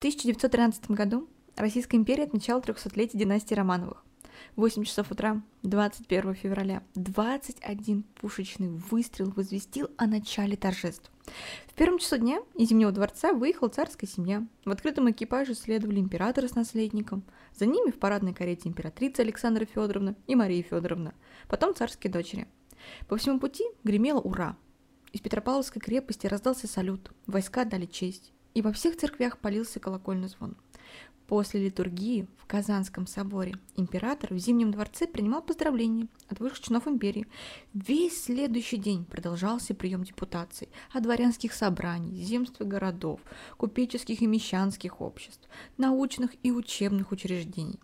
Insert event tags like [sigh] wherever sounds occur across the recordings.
1913 году Российская империя отмечала 300-летие династии Романовых. 8 часов утра, 21 февраля, 21 пушечный выстрел возвестил о начале торжеств. В первом часу дня из Зимнего дворца выехала царская семья. В открытом экипаже следовали императоры с наследником. За ними в парадной карете императрица Александра Федоровна и Мария Федоровна. Потом царские дочери. По всему пути гремело «Ура!». Из Петропавловской крепости раздался салют. Войска дали честь. И во всех церквях полился колокольный звон. После литургии в Казанском соборе император в Зимнем дворце принимал поздравления от высших чинов империи. Весь следующий день продолжался прием депутаций от дворянских собраний, земств и городов, купеческих и мещанских обществ, научных и учебных учреждений.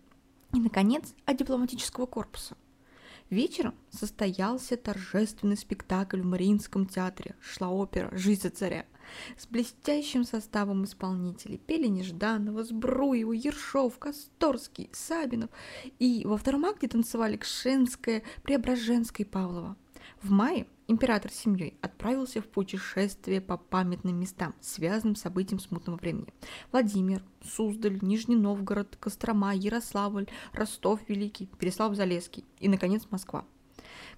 И, наконец, от дипломатического корпуса. Вечером состоялся торжественный спектакль в Мариинском театре. Шла опера «Жизнь за царя» с блестящим составом исполнителей. Пели Нежданова, Сбруева, Ершов, Косторский, Сабинов. И во втором акте танцевали Кшенская, Преображенская и Павлова. В мае император с семьей отправился в путешествие по памятным местам, связанным с событием смутного времени. Владимир, Суздаль, Нижний Новгород, Кострома, Ярославль, Ростов Великий, Переслав-Залесский и, наконец, Москва.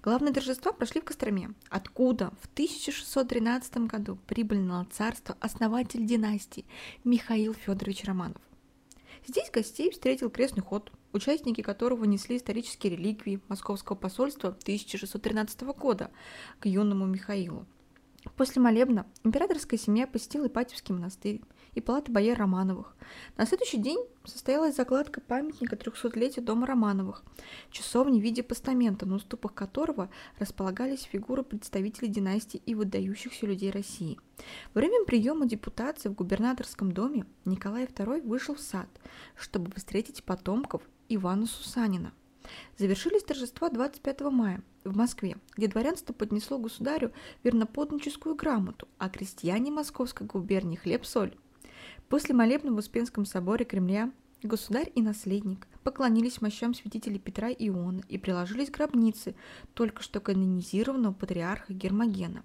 Главные торжества прошли в Костроме, откуда в 1613 году прибыл на царство основатель династии Михаил Федорович Романов. Здесь гостей встретил крестный ход, участники которого несли исторические реликвии Московского посольства 1613 года к юному Михаилу. После молебна императорская семья посетила Ипатьевский монастырь и палаты бояр Романовых. На следующий день состоялась закладка памятника 300-летия дома Романовых, часовни в виде постамента, на уступах которого располагались фигуры представителей династии и выдающихся людей России. Во время приема депутации в губернаторском доме Николай II вышел в сад, чтобы встретить потомков Ивана Сусанина. Завершились торжества 25 мая в Москве, где дворянство поднесло государю верноподническую грамоту, а крестьяне Московской губернии хлеб-соль. После молебна в Успенском соборе Кремля государь и наследник поклонились мощам святителей Петра и Иоанна и приложились к гробнице только что канонизированного патриарха Гермогена.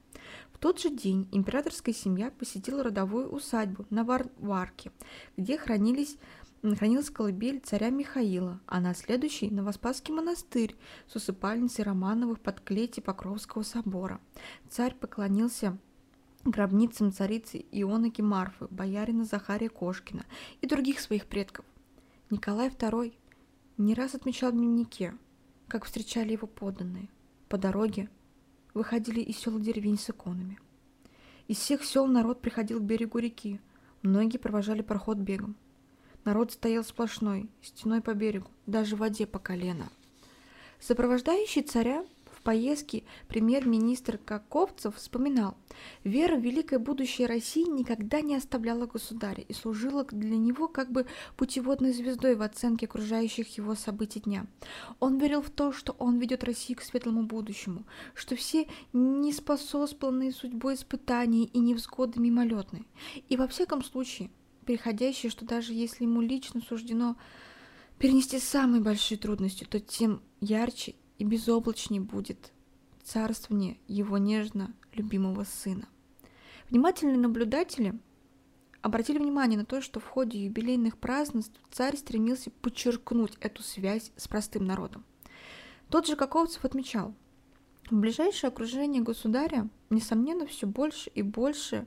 В тот же день императорская семья посетила родовую усадьбу на Варварке, где хранились хранилась колыбель царя Михаила, а на следующий – Новоспасский монастырь с усыпальницей Романовых под клети Покровского собора. Царь поклонился гробницам царицы Ионыки Марфы, боярина Захария Кошкина и других своих предков. Николай II не раз отмечал в дневнике, как встречали его подданные. По дороге выходили из сел деревень с иконами. Из всех сел народ приходил к берегу реки, многие провожали проход бегом. Народ стоял сплошной, стеной по берегу, даже в воде по колено. Сопровождающий царя поездке премьер-министр Каковцев вспоминал, вера в великое будущее России никогда не оставляла государя и служила для него как бы путеводной звездой в оценке окружающих его событий дня. Он верил в то, что он ведет Россию к светлому будущему, что все неспособствованные судьбой испытания и невзгоды мимолетны. И во всяком случае, приходящие, что даже если ему лично суждено перенести самые большие трудности, то тем ярче и безоблачней будет царствование его нежно любимого сына. Внимательные наблюдатели обратили внимание на то, что в ходе юбилейных празднеств царь стремился подчеркнуть эту связь с простым народом. Тот же Каковцев отмечал, в ближайшее окружение государя, несомненно, все больше и больше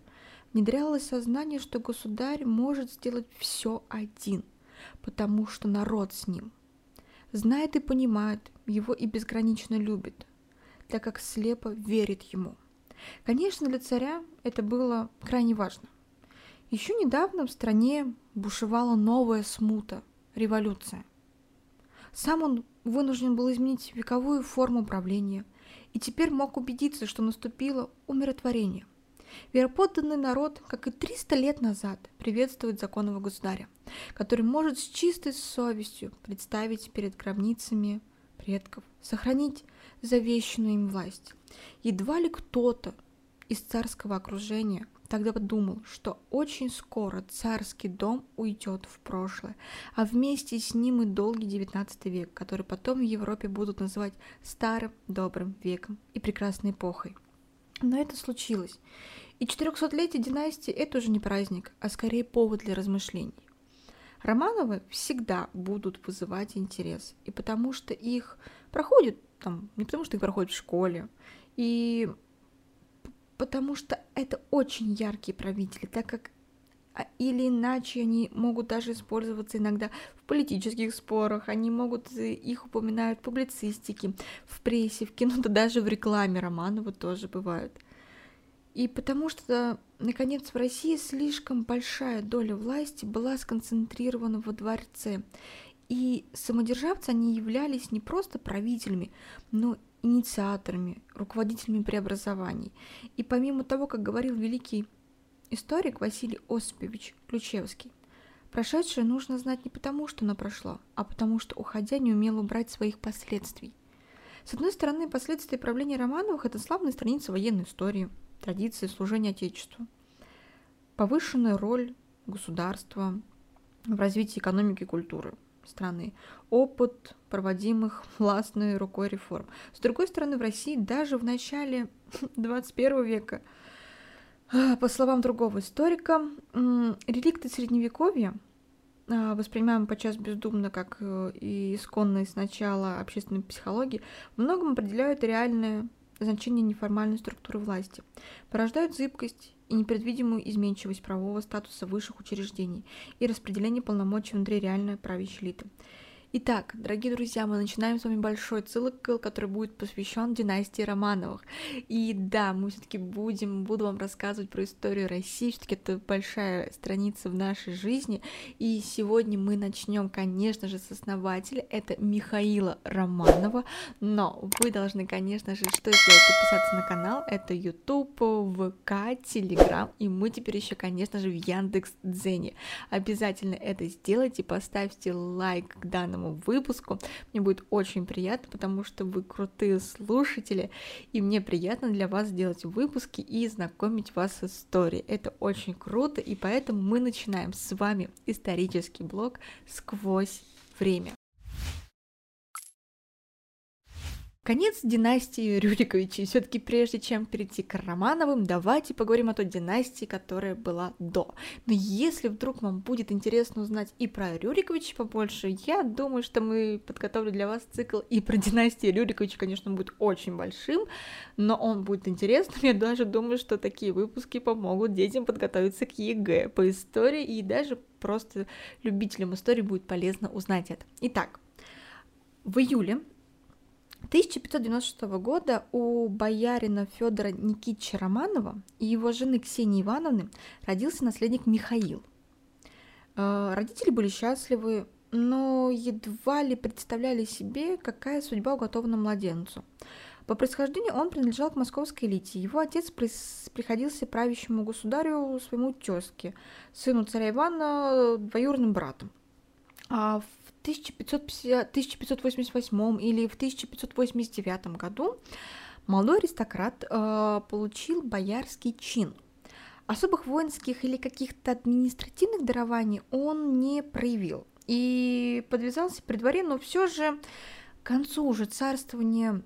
внедрялось сознание, что государь может сделать все один, потому что народ с ним знает и понимает, его и безгранично любит, так как слепо верит ему. Конечно, для царя это было крайне важно. Еще недавно в стране бушевала новая смута, революция. Сам он вынужден был изменить вековую форму правления и теперь мог убедиться, что наступило умиротворение – Вероподданный народ, как и 300 лет назад, приветствует законного государя, который может с чистой совестью представить перед гробницами предков, сохранить завещанную им власть. Едва ли кто-то из царского окружения тогда подумал, что очень скоро царский дом уйдет в прошлое, а вместе с ним и долгий XIX век, который потом в Европе будут называть старым добрым веком и прекрасной эпохой. Но это случилось. И 400-летие династии – это уже не праздник, а скорее повод для размышлений. Романовы всегда будут вызывать интерес, и потому что их проходят там, не потому что их проходят в школе, и потому что это очень яркие правители, так как или иначе они могут даже использоваться иногда в политических спорах, они могут, э, их упоминают в публицистике, в прессе, в кино, [laughs] да даже в рекламе Романова тоже бывают. И потому что, наконец, в России слишком большая доля власти была сконцентрирована во дворце. И самодержавцы, они являлись не просто правителями, но инициаторами, руководителями преобразований. И помимо того, как говорил великий историк Василий Осипович Ключевский, прошедшее нужно знать не потому, что оно прошло, а потому что, уходя, не умело убрать своих последствий. С одной стороны, последствия правления Романовых – это славная страница военной истории, традиции служения Отечеству, повышенная роль государства в развитии экономики и культуры – страны, опыт проводимых властной рукой реформ. С другой стороны, в России даже в начале [laughs] 21 века, по словам другого историка, реликты Средневековья, а, воспринимаемые подчас бездумно как э, и исконные сначала общественной психологии, в многом определяют реальное значение неформальной структуры власти, порождают зыбкость и непредвидимую изменчивость правового статуса высших учреждений и распределение полномочий внутри реальной правящей элиты. Итак, дорогие друзья, мы начинаем с вами большой цикл, который будет посвящен династии Романовых. И да, мы все-таки будем, буду вам рассказывать про историю России, все-таки это большая страница в нашей жизни. И сегодня мы начнем, конечно же, с основателя, это Михаила Романова. Но вы должны, конечно же, что сделать? Подписаться на канал, это YouTube, ВК, Telegram, и мы теперь еще, конечно же, в Яндекс Дзене. Обязательно это сделайте, поставьте лайк к данному данному выпуску. Мне будет очень приятно, потому что вы крутые слушатели, и мне приятно для вас делать выпуски и знакомить вас с историей. Это очень круто, и поэтому мы начинаем с вами исторический блог «Сквозь время». Конец династии Рюриковичей. Все-таки прежде чем перейти к Романовым, давайте поговорим о той династии, которая была до. Но если вдруг вам будет интересно узнать и про Рюриковичей побольше, я думаю, что мы подготовили для вас цикл и про династию Рюриковичей, конечно, будет очень большим, но он будет интересным. Я даже думаю, что такие выпуски помогут детям подготовиться к ЕГЭ по истории, и даже просто любителям истории будет полезно узнать это. Итак, в июле 1596 года у боярина Федора Никитича Романова и его жены Ксении Ивановны родился наследник Михаил. Э, родители были счастливы, но едва ли представляли себе, какая судьба уготована младенцу. По происхождению он принадлежал к московской элите. Его отец приходился правящему государю своему тезке, сыну царя Ивана, двоюродным братом. А 1550, 1588 или в 1589 году молодой аристократ э, получил боярский чин. Особых воинских или каких-то административных дарований он не проявил и подвязался при дворе, но все же к концу уже царствования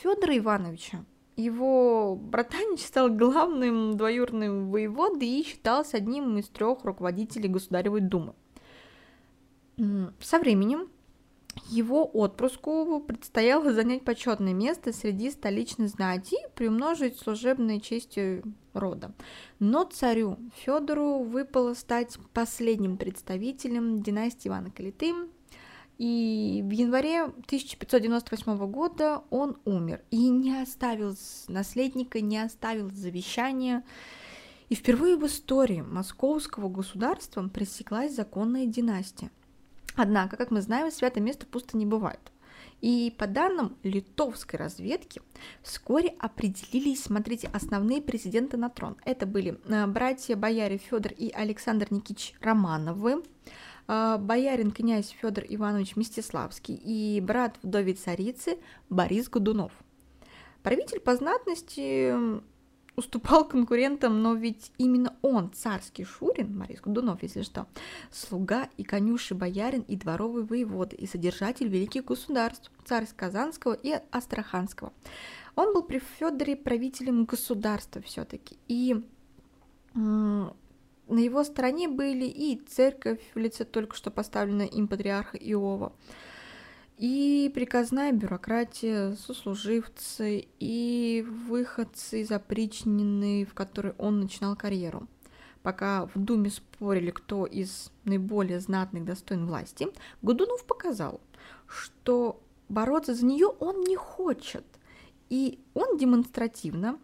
Федора Ивановича его братанич стал главным двоюродным воеводой и считался одним из трех руководителей Государевой думы. Со временем его отпрыску предстояло занять почетное место среди столичной знати и приумножить служебной честью рода. Но царю Федору выпало стать последним представителем династии Ивана Калиты, и в январе 1598 года он умер и не оставил наследника, не оставил завещания. И впервые в истории московского государства пресеклась законная династия. Однако, как мы знаем, святое место пусто не бывает. И по данным литовской разведки, вскоре определились, смотрите, основные претенденты на трон. Это были э, братья-бояре Федор и Александр Никитич Романовы, э, боярин князь Федор Иванович Мстиславский и брат вдове царицы Борис Годунов. Правитель по знатности уступал конкурентам, но ведь именно он, царский Шурин, Марис Годунов, если что, слуга и конюший боярин и дворовый воевода и содержатель великих государств, царь Казанского и Астраханского. Он был при Федоре правителем государства все-таки. И на его стороне были и церковь в лице только что поставленной им патриарха Иова, и приказная бюрократия, сослуживцы и выходцы из опричнины, в которой он начинал карьеру. Пока в Думе спорили, кто из наиболее знатных достоин власти, Годунов показал, что бороться за нее он не хочет. И он демонстративно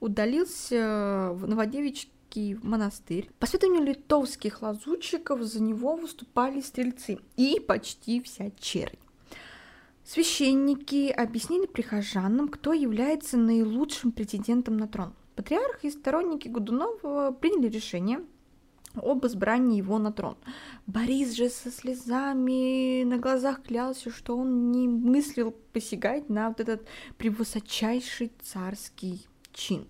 удалился в Новодевичский монастырь. По сведению литовских лазутчиков за него выступали стрельцы и почти вся чернь. Священники объяснили прихожанам, кто является наилучшим претендентом на трон. Патриарх и сторонники Годунова приняли решение об избрании его на трон. Борис же со слезами на глазах клялся, что он не мыслил посягать на вот этот превысочайший царский чин.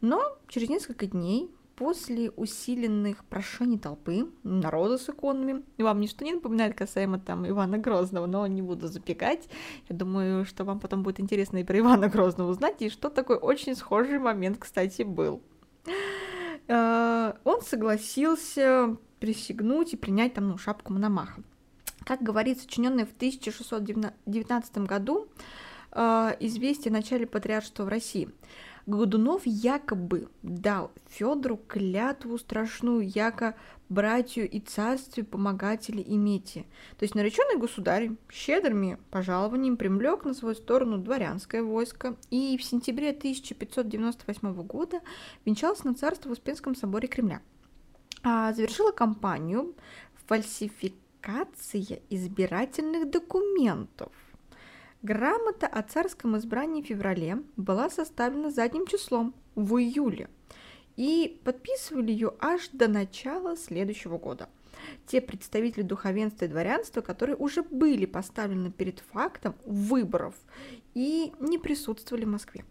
Но через несколько дней после усиленных прошений толпы, народа с иконами, вам ничто не напоминает касаемо там Ивана Грозного, но не буду запекать. Я думаю, что вам потом будет интересно и про Ивана Грозного узнать, и что такой очень схожий момент, кстати, был. Э, он согласился присягнуть и принять там ну, шапку Мономаха. Как говорит сочиненное в 1619 году э, известие о начале патриаршества в России – Годунов якобы дал Федору клятву страшную, яко братью и царстве помогатели имейте. То есть нареченный государь щедрыми пожалованиями привлек на свою сторону дворянское войско и в сентябре 1598 года венчался на царство в Успенском соборе Кремля. А завершила кампанию фальсификация избирательных документов Грамота о царском избрании в феврале была составлена задним числом в июле, и подписывали ее аж до начала следующего года. Те представители духовенства и дворянства, которые уже были поставлены перед фактом выборов и не присутствовали в Москве.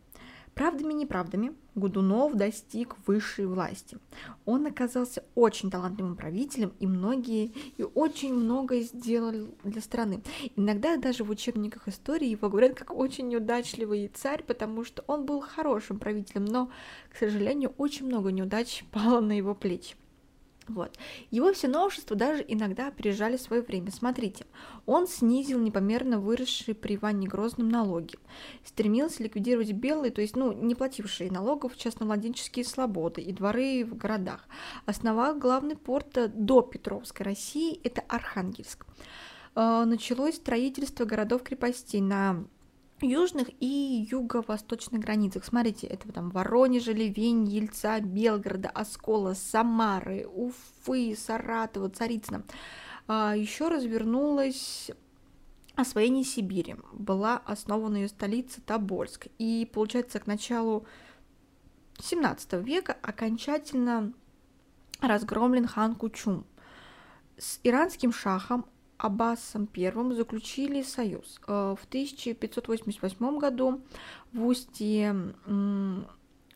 Правдами-неправдами Гудунов достиг высшей власти. Он оказался очень талантливым правителем, и многие и очень многое сделал для страны. Иногда даже в учебниках истории его говорят как очень неудачливый царь, потому что он был хорошим правителем, но, к сожалению, очень много неудач [laughs] пало на его плечи. Вот. Его все новшества даже иногда опережали свое время. Смотрите, он снизил непомерно выросшие при Иване Грозном налоги, стремился ликвидировать белые, то есть, ну, не платившие налогов, частновладенческие свободы и дворы в городах. Основал главный порт до Петровской России, это Архангельск. Э, началось строительство городов-крепостей на южных и юго-восточных границах. Смотрите, это там Воронежа, Ливень, Ельца, Белгорода, Оскола, Самары, Уфы, Саратова, Царицына. А, еще развернулась освоение Сибири. Была основана ее столица Тобольск. И, получается, к началу 17 века окончательно разгромлен хан Кучум. С иранским шахом Аббасом I заключили союз. Э, в 1588 году в устье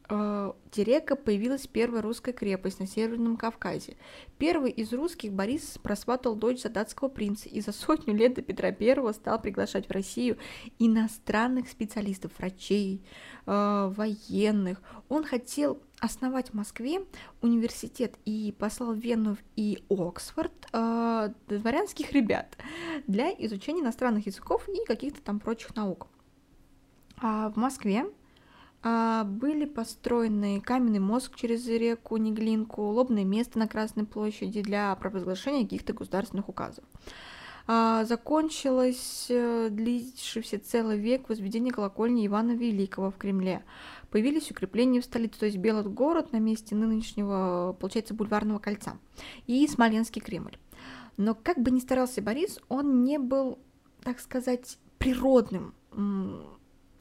Терека появилась первая русская крепость на Северном Кавказе. Первый из русских Борис просватал дочь за датского принца и за сотню лет до Петра I стал приглашать в Россию иностранных специалистов, врачей, э, военных. Он хотел основать в Москве университет и послал в Вену и Оксфорд э, дворянских ребят для изучения иностранных языков и каких-то там прочих наук. А в Москве были построены каменный мозг через реку Неглинку, лобное место на Красной площади для провозглашения каких-то государственных указов. А, закончилось э, длившийся целый век возведение колокольни Ивана Великого в Кремле. Появились укрепления в столице, то есть Белый город на месте нынешнего, получается, бульварного кольца и Смоленский Кремль. Но как бы ни старался Борис, он не был, так сказать, природным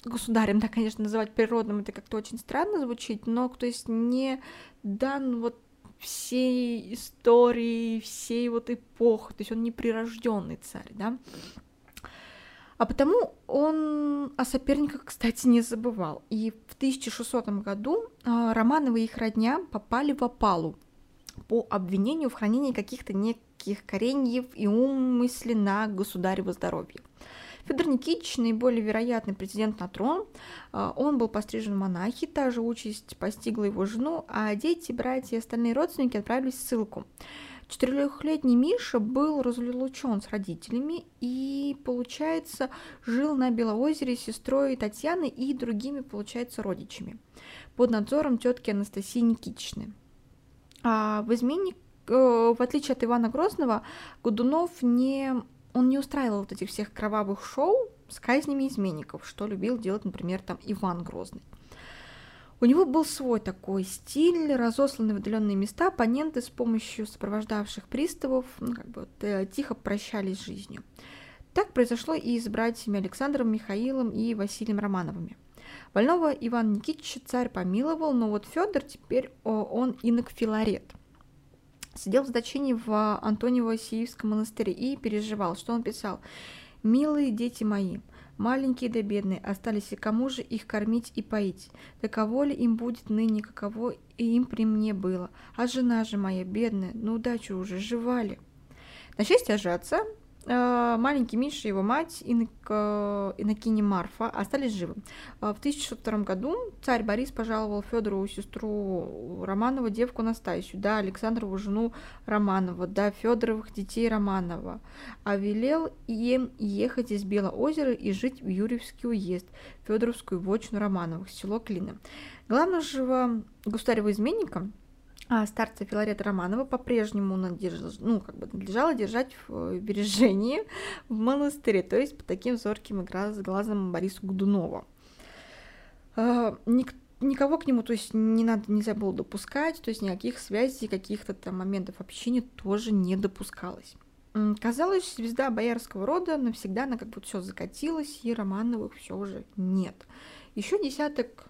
государем, да, конечно, называть природным, это как-то очень странно звучит, но, то есть, не дан вот всей истории, всей вот эпохи, то есть он не прирожденный царь, да. А потому он о соперниках, кстати, не забывал. И в 1600 году а, Романовы и их родня попали в опалу по обвинению в хранении каких-то неких кореньев и умысле на государево здоровье. Федор Никитич, наиболее вероятный претендент на трон, а, он был пострижен в монахи, та же участь постигла его жену, а дети, братья и остальные родственники отправились в ссылку. Четырехлетний Миша был разлучен с родителями и, получается, жил на Белоозере с сестрой Татьяной и другими, получается, родичами под надзором тетки Анастасии Никитичны. А в изменник, э, в отличие от Ивана Грозного, Годунов не, он не устраивал вот этих всех кровавых шоу с казнями изменников, что любил делать, например, там Иван Грозный. У него был свой такой стиль, разосланный в отдаленные места, оппоненты с помощью сопровождавших приставов ну, как бы, э, тихо прощались с жизнью. Так произошло и с братьями Александром, Михаилом и Василием Романовыми. Больного Иван Никитича царь помиловал, но вот Федор теперь он инок Филарет. Сидел в заточении в Антониево-Сиевском монастыре и переживал, что он писал. «Милые дети мои, маленькие да бедные, остались и кому же их кормить и поить? Таково ли им будет ныне, каково и им при мне было? А жена же моя бедная, на удачу уже, жива ли?» На счастье Ажаца, Э, маленький Миша и его мать Инок, Инокини Марфа остались живы. Э, в 1602 году царь Борис пожаловал Федору сестру Романова девку Настасью, да, Александрову жену Романова, да, Федоровых детей Романова, а велел им ехать из Белоозера и жить в Юрьевский уезд, Федоровскую вотчину Романовых, село Клина. Главного же государева изменника а старца Филарета Романова по-прежнему надерж... ну, как бы надлежало держать в бережении [laughs] в монастыре, то есть по таким зорким игра с глазом Борису Гудунова. А, ник... Никого к нему, то есть не надо, нельзя было допускать, то есть никаких связей, каких-то там моментов общения тоже не допускалось. Казалось, звезда боярского рода навсегда, она как будто все закатилась, и Романовых все уже нет. Еще десяток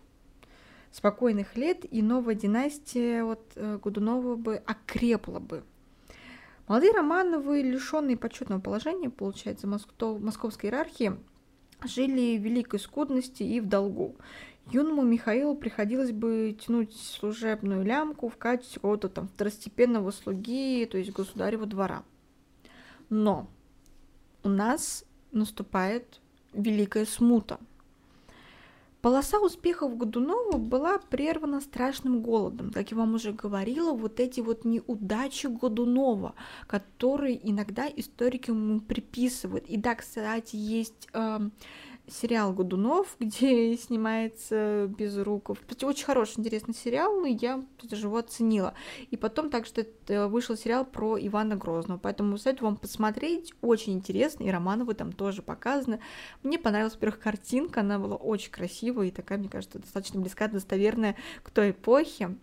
спокойных лет, и новая династия вот, э, Годунова бы окрепла бы. Молодые Романовы, лишенные почетного положения, получается, московской иерархии, жили в великой скудности и в долгу. Юному Михаилу приходилось бы тянуть служебную лямку в качестве какого-то там второстепенного слуги, то есть государева двора. Но у нас наступает великая смута – Полоса успехов Годунова была прервана страшным голодом. Как я вам уже говорила, вот эти вот неудачи Годунова, которые иногда историки ему приписывают. И да, кстати, есть э, сериал Годунов, [laughs] где снимается Безруков. Очень хороший, интересный сериал, и я даже его оценила. И потом также вышел сериал про Ивана Грозного, поэтому советую вам посмотреть, очень интересно, и Романовы там тоже показаны. Мне понравилась, во-первых, картинка, она была очень красивая и такая, мне кажется, достаточно близкая, достоверная к той эпохе.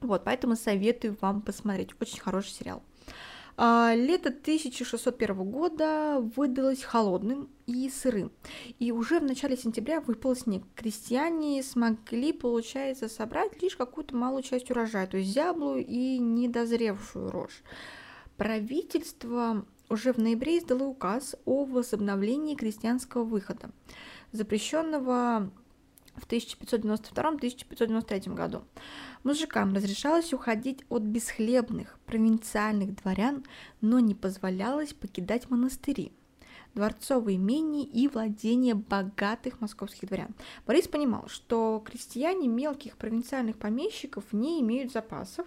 Вот, поэтому советую вам посмотреть. Очень хороший сериал. А, лето 1601 года выдалось холодным и сырым, и уже в начале сентября выпал снег. Крестьяне смогли, получается, собрать лишь какую-то малую часть урожая, то есть зяблую и недозревшую рожь. Правительство уже в ноябре издало указ о возобновлении крестьянского выхода, запрещенного в 1592-1593 году. Мужикам разрешалось уходить от бесхлебных провинциальных дворян, но не позволялось покидать монастыри, дворцовые имения и владения богатых московских дворян. Борис понимал, что крестьяне мелких провинциальных помещиков не имеют запасов,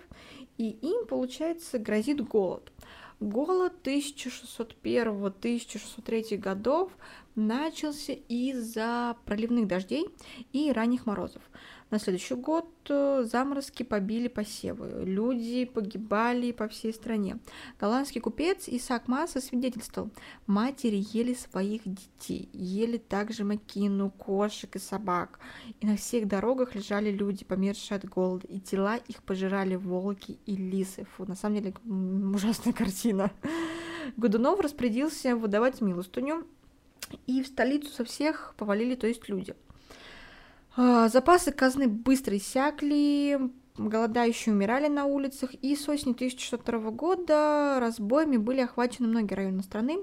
и им, получается, грозит голод. Голод 1601-1603 годов начался из-за проливных дождей и ранних морозов. На следующий год э, заморозки побили посевы, люди погибали по всей стране. Голландский купец Исаак Масса свидетельствовал, матери ели своих детей, ели также макину, кошек и собак. И на всех дорогах лежали люди, помершие от голода, и тела их пожирали волки и лисы. Фу, на самом деле ужасная картина. Годунов распорядился выдавать милостыню, и в столицу со всех повалили, то есть люди. А, запасы казны быстро иссякли, голодающие умирали на улицах, и с осени 1602 года разбоями были охвачены многие районы страны.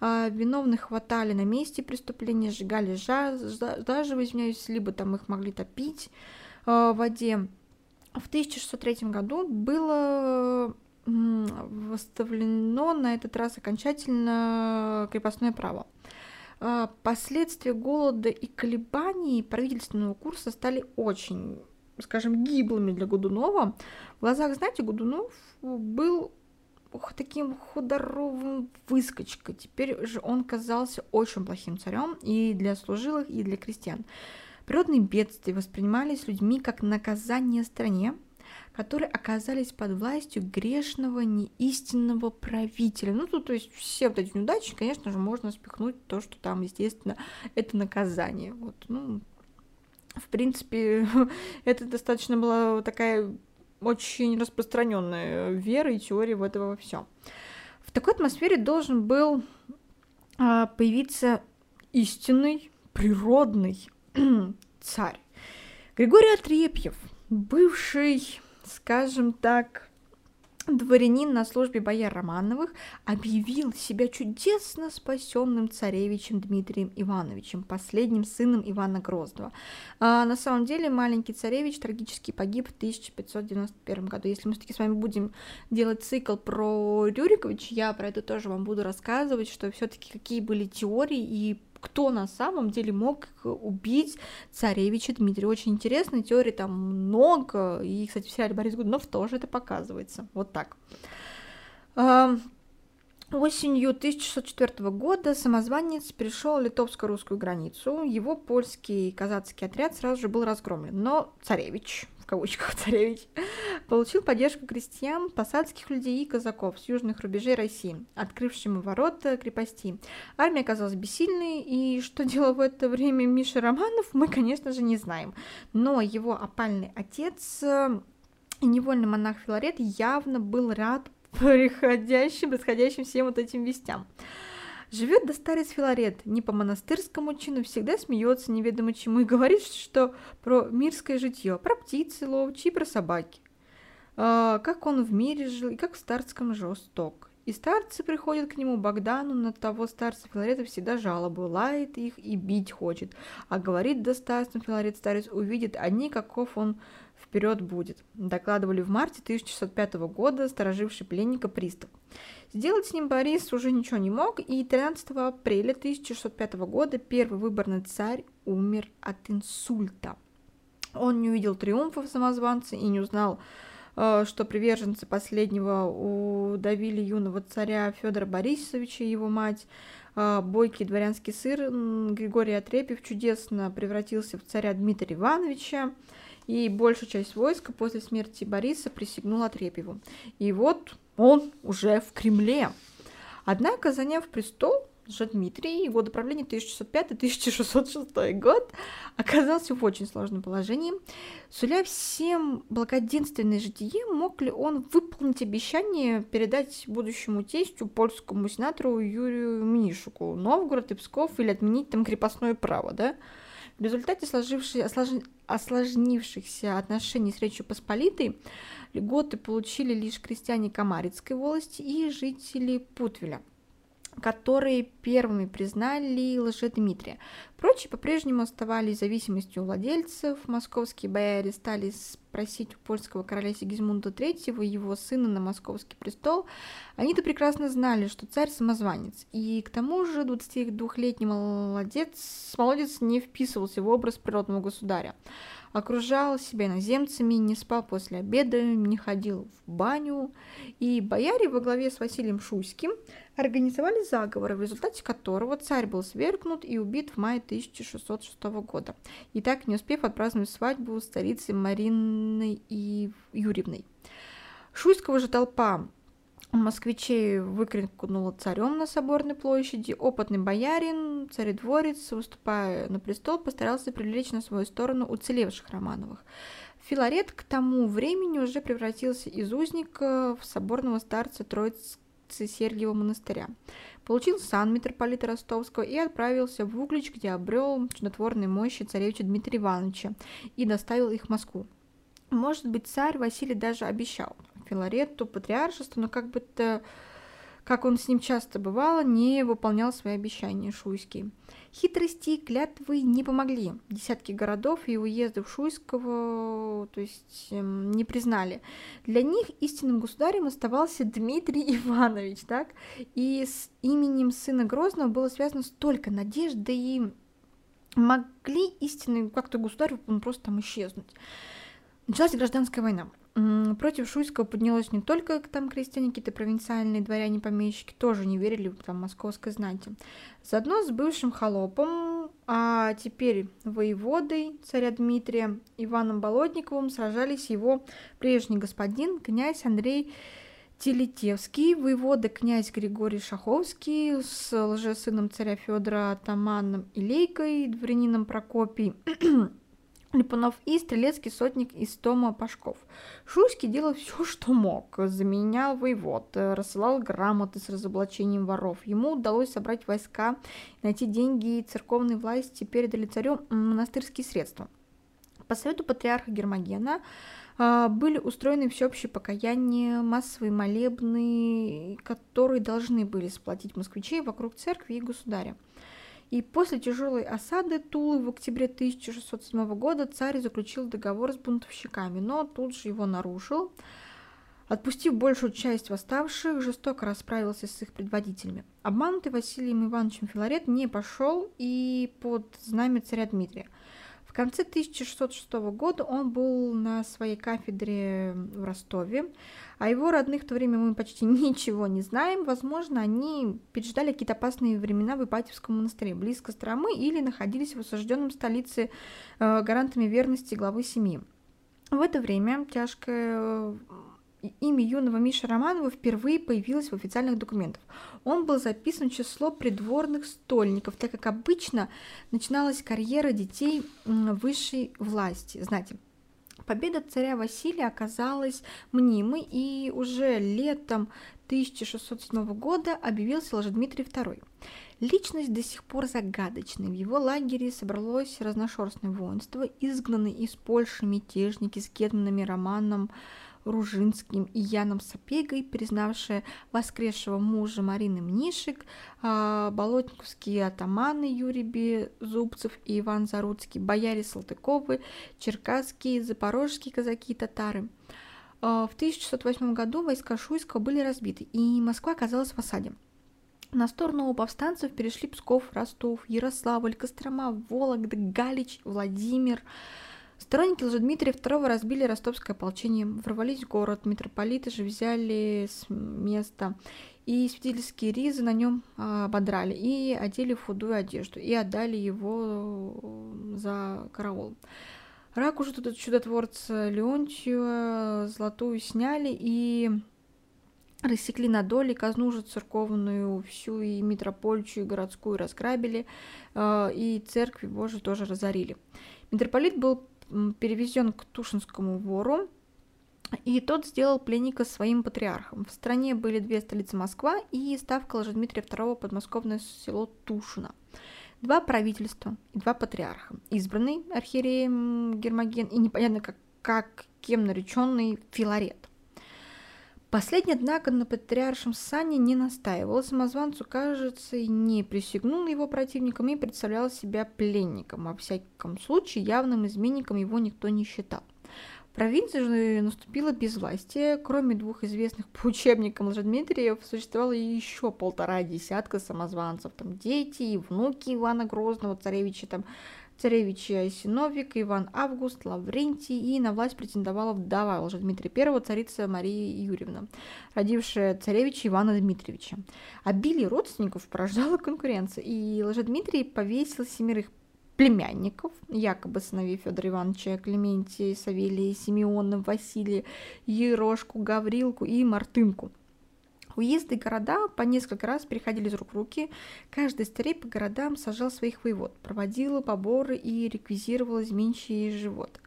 А, виновных хватали на месте преступления, сжигали заживо, извиняюсь, либо там их могли топить а, в воде. В 1603 году было восстановлено на этот раз окончательно крепостное право. А, последствия голода и колебаний правительственного курса стали очень, скажем, гиблыми для Годунова. В глазах, знаете, Годунов был ох, таким худоровым выскочкой. Теперь же он казался очень плохим царем и для служилых, и для крестьян. Природные бедствия воспринимались людьми как наказание стране, которые оказались под властью грешного, неистинного правителя. Ну, тут, то есть, все вот эти неудачи, конечно же, можно спихнуть то, что там, естественно, это наказание. Вот, ну, в принципе, [laughs] это достаточно была такая очень распространенная вера и теория в этого все. В такой атмосфере должен был а, появиться истинный, природный [clears throat] царь. Григорий Отрепьев, бывший, скажем так, дворянин на службе бояр Романовых объявил себя чудесно спасенным царевичем Дмитрием Ивановичем, последним сыном Ивана Гроздова. А на самом деле маленький царевич трагически погиб в 1591 году. Если мы все-таки с вами будем делать цикл про Рюриковича, я про это тоже вам буду рассказывать, что все-таки какие были теории и кто на самом деле мог убить царевича Дмитрия. Очень интересно, теорий там много, и, кстати, в сериале Борис Годунов тоже это показывается. Вот так. Осенью 1604 года самозванец перешел литовско-русскую границу. Его польский казацкий отряд сразу же был разгромлен. Но царевич, в кавычках [laughs] царевич, получил поддержку крестьян, посадских людей и казаков с южных рубежей России, открывшими ворота крепости. Армия оказалась бессильной, и что [laughs] делал в это время Миша Романов, мы, конечно же, не знаем. Но его опальный отец э, и невольный монах Филарет явно был рад [laughs] приходящим, происходящим всем вот этим вестям. Живет до старец Филарет, не по монастырскому чину, всегда смеется неведомо чему и говорит, что про мирское житье, про птицы ловчие, про собаки. А, как он в мире жил и как в старцком жесток. И старцы приходят к нему, Богдану, на того старца Филарета всегда жалобу, лает их и бить хочет. А говорит да старцам Филарет старец увидит, одни каков он вперед будет, докладывали в марте 1605 года стороживший пленника пристав. Сделать с ним Борис уже ничего не мог, и 13 апреля 1605 года первый выборный царь умер от инсульта. Он не увидел триумфов самозванца и не узнал, что приверженцы последнего удавили юного царя Федора Борисовича и его мать. Э, бойкий дворянский сыр Григорий Отрепьев чудесно превратился в царя Дмитрия Ивановича и большая часть войска после смерти Бориса присягнула Трепеву. И вот он уже в Кремле. Однако, заняв престол, Дмитрий, его до правления 1605-1606 год, оказался в очень сложном положении. Суля всем благоденственное житие, мог ли он выполнить обещание передать будущему тестю польскому сенатору Юрию Мнишуку Новгород и Псков или отменить там крепостное право, да? В результате осложнившихся отношений с Речью Посполитой льготы получили лишь крестьяне Камарицкой волости и жители Путвеля – которые первыми признали Лжедмитрия. Прочие по-прежнему оставались зависимостью владельцев. Московские бояре стали просить у польского короля Сигизмунда III его сына на московский престол. Они-то прекрасно знали, что царь самозванец, и к тому же 22-летний молодец, молодец не вписывался в образ природного государя окружал себя иноземцами, не спал после обеда, не ходил в баню, и бояре во главе с Василием Шуйским организовали заговор, в результате которого царь был свергнут и убит в мае 1606 года, и так не успев отпраздновать свадьбу с царицей Мариной и Юрьевной. Шуйского же толпа москвичей выкрикнула царем на Соборной площади. Опытный боярин, царедворец, выступая на престол, постарался привлечь на свою сторону уцелевших Романовых. Филарет к тому времени уже превратился из узника в соборного старца Троицы Сергиева монастыря. Получил сан митрополита Ростовского и отправился в Углич, где обрел чудотворные мощи царевича Дмитрия Ивановича и доставил их в Москву. Может быть, царь Василий даже обещал Филарету патриаршество, но как бы то как он с ним часто бывало, не выполнял свои обещания Шуйский. Хитрости и клятвы не помогли. Десятки городов и уездов Шуйского то есть, эм, не признали. Для них истинным государем оставался Дмитрий [laughs] Иванович, так? И с именем сына Грозного было связано столько надежд, да и могли истинный как-то государь он просто там исчезнуть. Началась гражданская война. Против Шуйского поднялось не только там крестьяне, какие-то провинциальные дворяне, помещики, тоже не верили там московской знати. Заодно с бывшим холопом, а теперь воеводой царя Дмитрия Иваном Болотниковым сражались его прежний господин, князь Андрей Телетевский, воевода князь Григорий Шаховский с лжесыном царя Федора Атаманом Илейкой, дворянином Прокопий, Липунов и стрелецкий сотник из Тома Пашков. Шуйский делал все, [laughs] что мог. Заменял воевод, рассылал грамоты с разоблачением воров. Ему удалось собрать войска, найти деньги, и церковной власти передали царю монастырские средства. По совету патриарха Гермогена а, были устроены всеобщие покаяния, массовые молебны, которые должны были сплотить москвичей вокруг церкви и государя. И после тяжелой осады Тулы в октябре 1607 года царь заключил договор с бунтовщиками, но тут же его нарушил. Отпустив большую часть восставших, жестоко расправился с их предводителями. Обманутый Василием Ивановичем Филарет не пошел и под знамя царя Дмитрия – конце 1606 года он был на своей кафедре в Ростове. О его родных в то время мы почти [laughs] ничего не знаем. Возможно, они переждали какие-то опасные времена в Ипатьевском монастыре, близко Стромы, или находились в осажденном столице э, гарантами верности главы семьи. В это время тяжкое имя юного Миши Романова впервые появилось в официальных документах. Он был записан в число придворных стольников, так как обычно начиналась карьера детей высшей власти. Знаете, победа царя Василия оказалась мнимой, и уже летом 1607 года объявился Лжедмитрий II. Личность до сих пор загадочная. В его лагере собралось разношерстное воинство, изгнанные из Польши мятежники с Гетманом Романом, Ружинским и Яном Сапегой, признавшие воскресшего мужа Марины Мнишек, а, болотниковские атаманы Юрий Безубцев и Иван Заруцкий, бояре Салтыковы, черкасские, запорожские казаки и татары. А, в 1608 году войска Шуйского были разбиты, и Москва оказалась в осаде. На сторону у повстанцев перешли Псков, Ростов, Ярославль, Кострома, Вологда, Галич, Владимир, Сторонники Лжедмитрия II разбили ростовское ополчение, ворвались в город, митрополиты же взяли с места, и свидетельские ризы на нем а, ободрали, и одели в худую одежду, и отдали его за караул. Рак уже тут чудотворца Леонтию золотую сняли и рассекли на доли, казну же церковную всю и митрополичью, и городскую разграбили, а, и церкви Божию тоже разорили. Митрополит был перевезен к Тушинскому вору, и тот сделал пленника своим патриархом. В стране были две столицы Москва и ставка Дмитрия II подмосковное село Тушино. Два правительства и два патриарха. Избранный архиереем Гермоген и непонятно как, как кем нареченный Филарет. Последний, однако, на патриаршем сане не настаивал. Самозванцу, кажется, и не присягнул его противником и представлял себя пленником. Во всяком случае, явным изменником его никто не считал. Провинция же наступила безвластие. Кроме двух известных по учебникам Лжедмитриев, существовало еще полтора десятка самозванцев. Там дети и внуки Ивана Грозного, царевича там царевичи Осиновик, Иван Август, Лаврентий, и на власть претендовала вдова уже Дмитрия I, царица Мария Юрьевна, родившая царевича Ивана Дмитриевича. Обилие родственников порождало конкуренцию, и Лжедмитрий повесил семерых племянников, якобы сыновей Федора Ивановича, Клементия, Савелия, Симеона, Василия, Ерошку, Гаврилку и Мартынку – Уезды и города по несколько раз переходили из рук в руки. Каждый старей по городам сажал своих воевод, проводил поборы и реквизировал изменчий живот.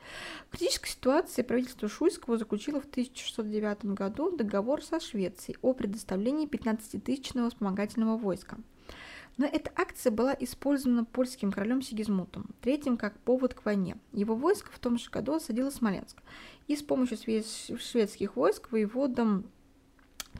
В критической ситуации правительство Шуйского заключило в 1609 году договор со Швецией о предоставлении 15-тысячного вспомогательного войска. Но эта акция была использована польским королем Сигизмутом, третьим как повод к войне. Его войско в том же году осадило Смоленск, и с помощью шведских войск воеводам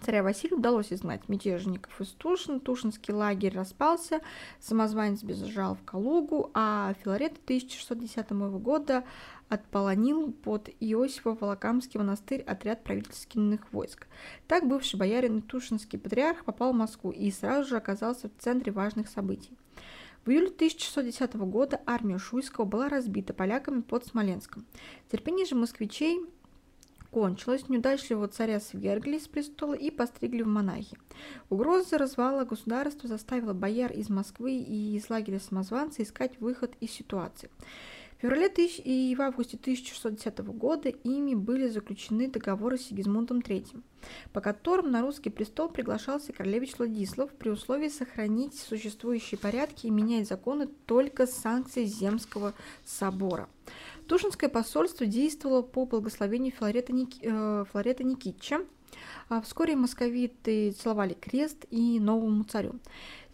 Царя Василию удалось изгнать мятежников из Тушин, Тушинский лагерь распался, самозванец бежал в Калугу, а Филарет 1610 года отполонил под Иосифо-Волокамский монастырь отряд правительственных войск. Так бывший боярин и Тушинский патриарх попал в Москву и сразу же оказался в центре важных событий. В июле 1610 года армия Шуйского была разбита поляками под Смоленском. Терпение же москвичей кончилось, неудачливого царя свергли с престола и постригли в монахи. Угроза развала государства заставила бояр из Москвы и из лагеря самозванца искать выход из ситуации. В феврале тысяч... и в августе 1610 года ими были заключены договоры с Сигизмундом III, по которым на русский престол приглашался королевич Владислав при условии сохранить существующие порядки и менять законы только с санкцией Земского собора. Тушинское посольство действовало по благословению Филарета, Ник... э, Филарета Никитича, а вскоре московиты целовали крест и новому царю.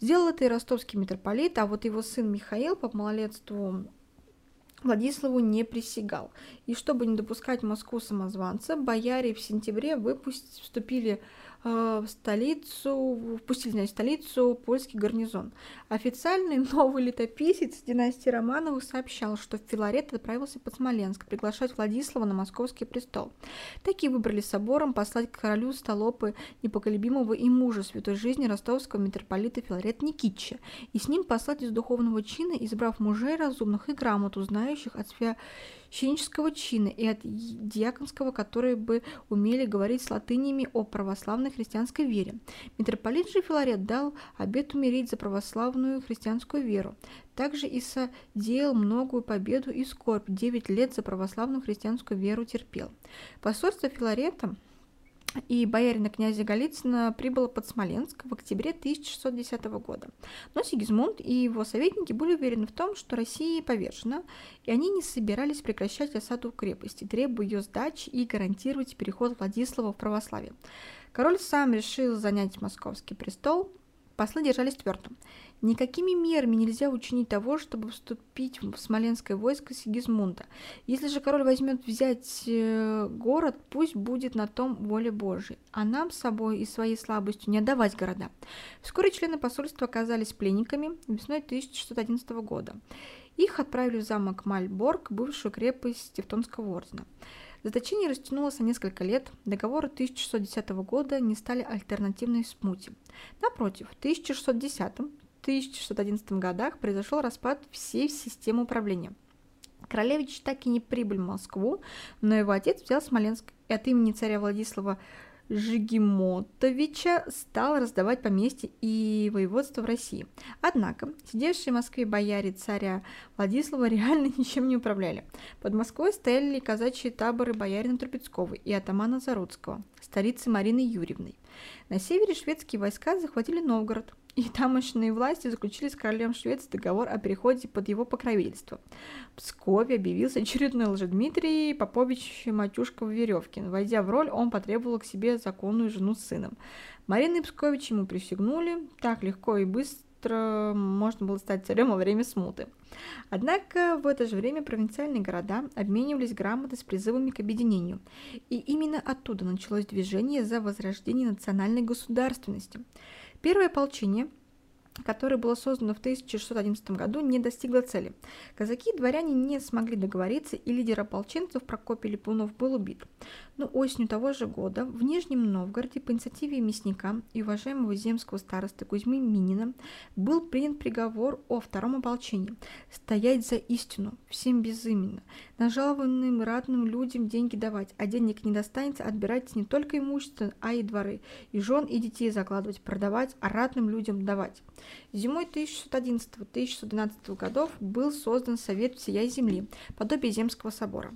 Сделал это и ростовский митрополит, а вот его сын Михаил по малолетству Владиславу не присягал. И чтобы не допускать Москву самозванца, бояре в сентябре выпусть, вступили в столицу, впустили значит, в столицу польский гарнизон. Официальный [laughs] новый летописец династии Романовых сообщал, что Филарет отправился под Смоленск приглашать Владислава на московский престол. Такие выбрали собором послать к королю столопы непоколебимого и мужа святой жизни ростовского митрополита Филарет Никитича, и с ним послать из духовного чина, избрав мужей разумных и грамоту, знающих от свя священнического чина и от диаконского, которые бы умели говорить с латынями о православной христианской вере. Митрополит же Филарет дал обет умереть за православную христианскую веру. Также и соделал многую победу и скорбь, девять лет за православную христианскую веру терпел. Посольство Филарета – и боярина князя Голицына прибыло под Смоленск в октябре 1610 года. Но Сигизмунд и его советники были уверены в том, что Россия повержена, и они не собирались прекращать осаду крепости, требуя ее сдачи и гарантировать переход Владислава в православие. Король сам решил занять московский престол, послы держались твердо. Никакими мерами нельзя учинить того, чтобы вступить в смоленское войско Сигизмунда. Если же король возьмет взять э, город, пусть будет на том воле Божией, а нам с собой и своей слабостью не отдавать города. Вскоре члены посольства оказались пленниками весной 1611 года. Их отправили в замок Мальборг, бывшую крепость Тевтонского ордена. Заточение растянулось на несколько лет, договоры 1610 года не стали альтернативной смуте. Напротив, в 1610 1611 годах произошел распад всей системы управления. Королевич так и не прибыл в Москву, но его отец взял Смоленск и от имени царя Владислава Жигимотовича стал раздавать поместья и воеводство в России. Однако, сидевшие в Москве бояре царя Владислава реально [laughs] ничем не управляли. Под Москвой стояли казачьи таборы боярина Трубецкого и атамана Заруцкого, столицы Марины Юрьевны. На севере шведские войска захватили Новгород – и тамошние власти заключили с королем Швеции договор о переходе под его покровительство. В Пскове объявился очередной Лжедмитрий Попович Матюшков Веревкин. Войдя в роль, он потребовал к себе законную жену с сыном. Марина и Пскович ему присягнули. Так легко и быстро можно было стать царем во время смуты. Однако в это же время провинциальные города обменивались грамотой с призывами к объединению. И именно оттуда началось движение за возрождение национальной государственности – Первое ополчение – которое было создано в 1611 году, не достигло цели. Казаки и дворяне не смогли договориться, и лидер ополченцев Прокопий Липунов был убит. Но осенью того же года в Нижнем Новгороде по инициативе мясника и уважаемого земского старосты Кузьмы Минина был принят приговор о втором ополчении – стоять за истину, всем безыменно, нажалованным ратным людям деньги давать, а денег не достанется, отбирать не только имущество, а и дворы, и жен, и детей закладывать, продавать, а ратным людям давать. Зимой 1611-1612 годов был создан Совет всея земли, подобие Земского собора.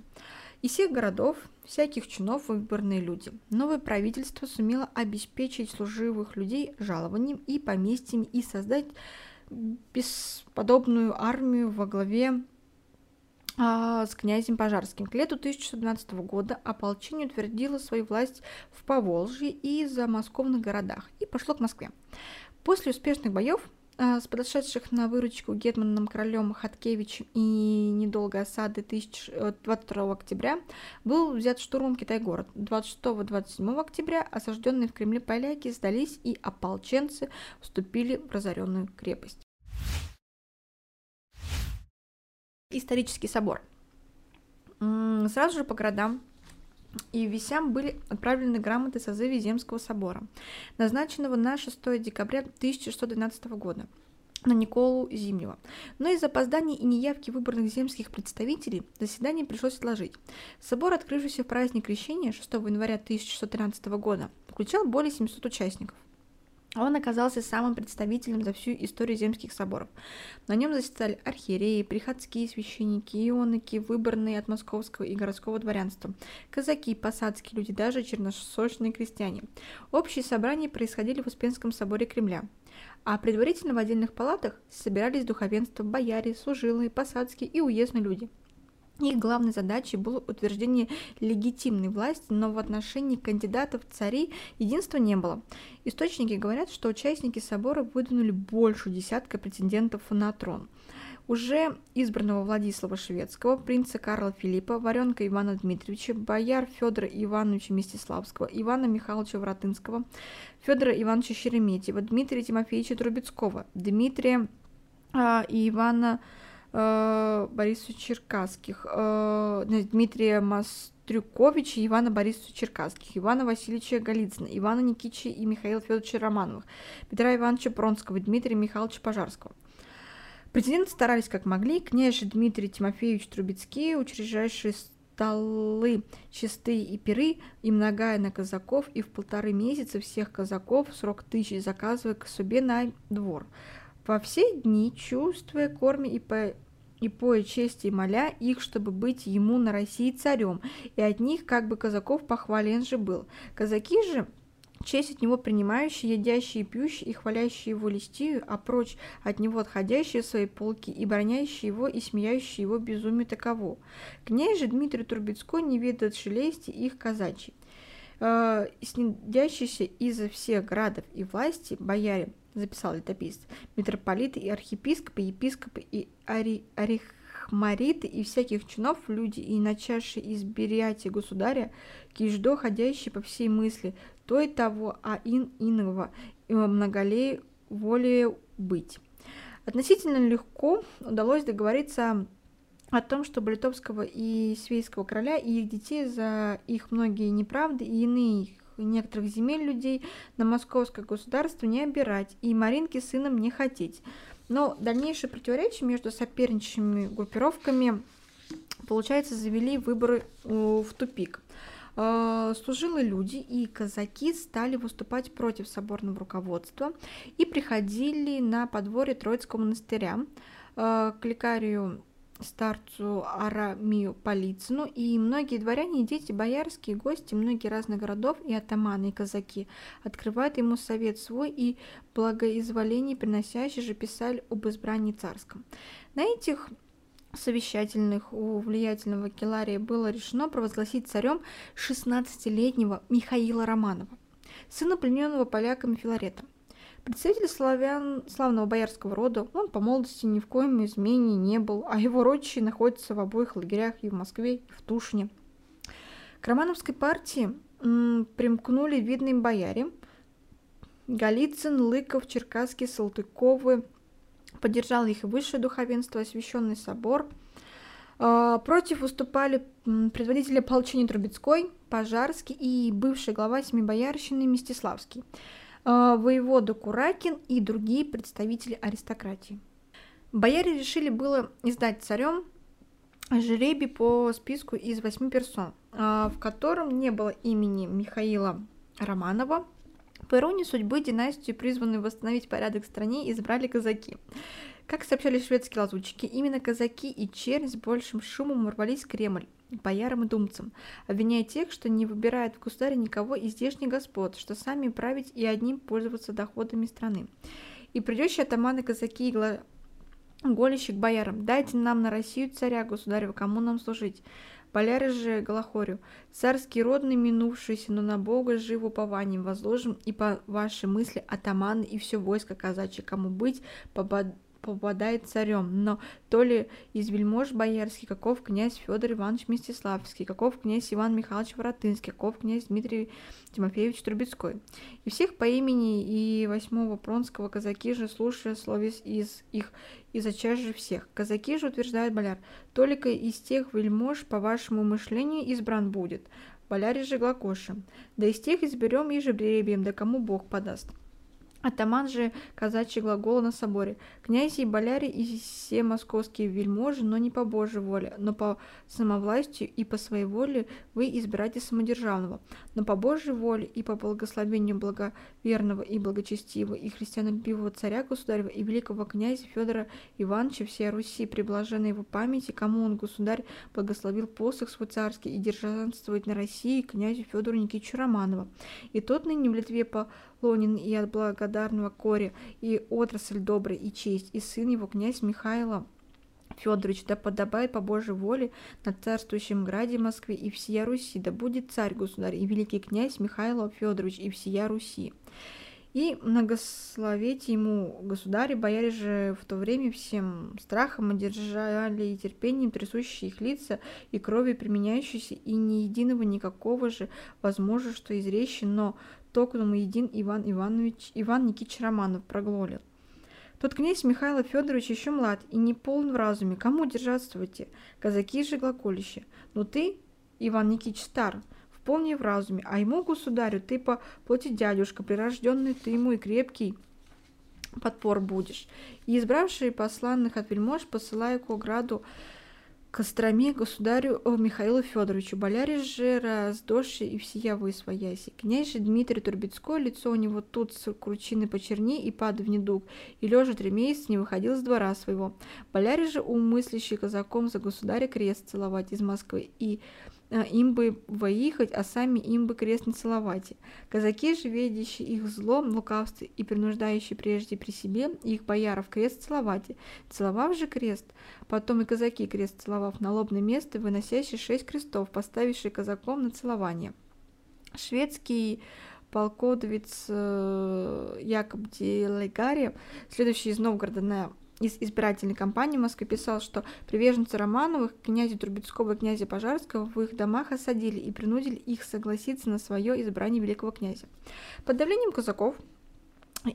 Из всех городов, всяких чинов выборные люди. Новое правительство сумело обеспечить служивых людей жалованием и поместьями и создать бесподобную армию во главе а, с князем Пожарским. К лету 1612 года ополчение утвердило свою власть в Поволжье и замосковных городах и пошло к Москве. После успешных боев а, с подошедших на выручку Гетманом королем Хаткевичем и недолгой осады 22 э, октября был взят штурмом Китай-город. 26-27 октября осажденные в Кремле поляки сдались и ополченцы вступили в разоренную крепость. Исторический собор. Сразу же по городам и висям были отправлены грамоты созыве Земского собора, назначенного на 6 декабря 1612 года на Николу Зимнего. Но из-за опозданий и неявки выборных земских представителей заседание пришлось отложить. Собор, открывшийся в праздник Крещения 6 января 1613 года, включал более 700 участников. Он оказался самым представительным за всю историю земских соборов. На нем заседали архиереи, приходские священники, ионыки, выборные от московского и городского дворянства, казаки, посадские люди, даже черносошные крестьяне. Общие собрания происходили в Успенском соборе Кремля. А предварительно в отдельных палатах собирались духовенство, бояре, служилые, посадские и уездные люди – их главной задачей было утверждение легитимной власти, но в отношении кандидатов цари единства не было. Источники говорят, что участники собора выдвинули больше десятка претендентов на трон. Уже избранного Владислава Шведского, принца Карла Филиппа, Варенка Ивана Дмитриевича, бояр Федора Ивановича Мстиславского, Ивана Михайловича Воротынского, Федора Ивановича Шереметьева, Дмитрия Тимофеевича Трубецкого, Дмитрия э, и Ивана э, Борисовича Черкасских, э, Дмитрия Мастрюковича, Ивана Борисовича Черкасских, Ивана Васильевича Голицына, Ивана Никитича и Михаила Федоровича Романовых, Петра Ивановича Пронского, Дмитрия Михайловича Пожарского. Претенденты старались как могли. Князь Дмитрий Тимофеевич Трубецкий, учреждающий столы, чистые и пиры, и многая на казаков, и в полторы месяца всех казаков срок тысяч заказывая к себе на двор во все дни, чувствуя, кормя и по и поя чести и моля их, чтобы быть ему на России царем, и от них как бы казаков похвален же был. Казаки же честь от него принимающие, едящие пьющие, и хвалящие его листию, а прочь от него отходящие в свои полки, и бронящие его, и смеящие его безумие таково. Князь же Дмитрий Турбецкой не ведает шелести их казачий. Э, снедящийся изо всех градов и власти, бояре, записал летописец, митрополиты и архиепископы, епископы и ари, арихмариты и всяких чинов люди, и начавшие из бериатия государя, киждо, ходящие по всей мысли, то и того, а ин иного, и многолей воле быть. Относительно легко удалось договориться о том, чтобы литовского и свейского короля и их детей за их многие неправды и иные некоторых земель людей на московское государство не обирать и Маринке сыном не хотеть. Но дальнейшие противоречия между соперничающими группировками, получается, завели выборы в тупик. А, служилые люди и казаки стали выступать против соборного руководства и приходили на подворье Троицкого монастыря а, к лекарию старцу Арамию Полицыну, и многие дворяне дети, боярские гости, многие разных городов и атаманы, и казаки открывают ему совет свой и благоизволение приносящий же писали об избрании царском. На этих совещательных у влиятельного Келария было решено провозгласить царем 16-летнего Михаила Романова, сына плененного поляками Филарета. Представитель славян, славного боярского рода, он по молодости ни в коем измене не был, а его родичи находятся в обоих лагерях и в Москве, и в Тушине. К романовской партии м, примкнули видные бояре Голицын, Лыков, Черкасский, Салтыковы, поддержал их высшее духовенство, освященный собор. А, против выступали предводители ополчения Трубецкой, Пожарский и бывший глава Семибоярщины Мстиславский. А, воевода Куракин и другие представители аристократии. Бояре решили было издать царем жребий по списку из восьми персон, а, в котором не было имени Михаила Романова. По иронии судьбы династию, призванную восстановить порядок в стране, избрали казаки. Как сообщали шведские лазутчики, именно казаки и чернь с большим шумом ворвались в Кремль боярам и думцам, обвиняя тех, что не выбирают в государе никого из здешних господ, что сами править и одним пользоваться доходами страны. И придющие атаманы, казаки и к боярам, дайте нам на Россию царя, государева, кому нам служить. Боляры же Голохорю, царский родный минувшийся, но на Бога жив упованием возложим, и по вашей мысли атаманы и все войско казачье, кому быть, побод попадает царем, но то ли из вельмож боярский, каков князь Федор Иванович Мстиславский, каков князь Иван Михайлович Воротынский, каков князь Дмитрий Тимофеевич Трубецкой. И всех по имени и восьмого Пронского казаки же, слушая словес из их, и зачем же всех. Казаки же, утверждает боляр, только из тех вельмож, по вашему мышлению, избран будет. Боляре же Глакоши. Да из тех изберем и же бребием, да кому Бог подаст. Атаман же казачий глагол на соборе. Князь и боляре и все московские вельможи, но не по Божьей воле, но по самовластию и по своей воле вы избирайте самодержавного, но по Божьей воле и по благословению благоверного и благочестивого и христианолюбивого царя государева и великого князя Федора Ивановича всей Руси, при блаженной его памяти, кому он, государь, благословил посох свой царский и держанствовать на России князю Федору Никитичу Романова. И тот ныне в Литве по Лонин и от благодарного Кори, и отрасль добрый, и честь, и сын его, князь Михайло Федорович, да подобает по Божьей воле на царствующем граде Москве и всея Руси, да будет царь, государь, и великий князь Михайло Федорович и всея Руси. И многословите ему государи, бояре же в то время всем страхом одержали и терпением трясущие их лица и крови применяющиеся, и ни единого никакого же возможно, что изречи, но токному един Иван Иванович, Иван Никитич Романов проглолил. Тот князь Михаил Федорович еще млад и не полн в разуме. Кому держатствуйте? Казаки же глаголище. Но ты, Иван Никитич, стар, вполне в разуме, а ему, государю, ты по плоти дядюшка, прирожденный ты ему и крепкий подпор будешь. И избравшие посланных от вельмож, посылая к ограду Костроме государю Михаилу Федоровичу, боляре же раздоши и всея свояси. Князь же Дмитрий Турбецкой, лицо у него тут с кручины почерни и пад в недуг, и лежа три месяца не выходил с двора своего. Боляре же умыслящий казаком за государя крест целовать из Москвы, и им бы выехать, а сами им бы крест не целовать. Казаки же, видящие их зло, лукавство и принуждающие прежде при себе их бояров крест целовать. Целовав же крест, потом и казаки крест целовав на лобное место, выносящий шесть крестов, поставивший казаком на целование. Шведский полководец э, Якоб Делегари, следующий из Новгорода на из избирательной кампании в Москве писал, что приверженцы Романовых, князя Трубецкого и князя Пожарского в их домах осадили и принудили их согласиться на свое избрание великого князя. Под давлением казаков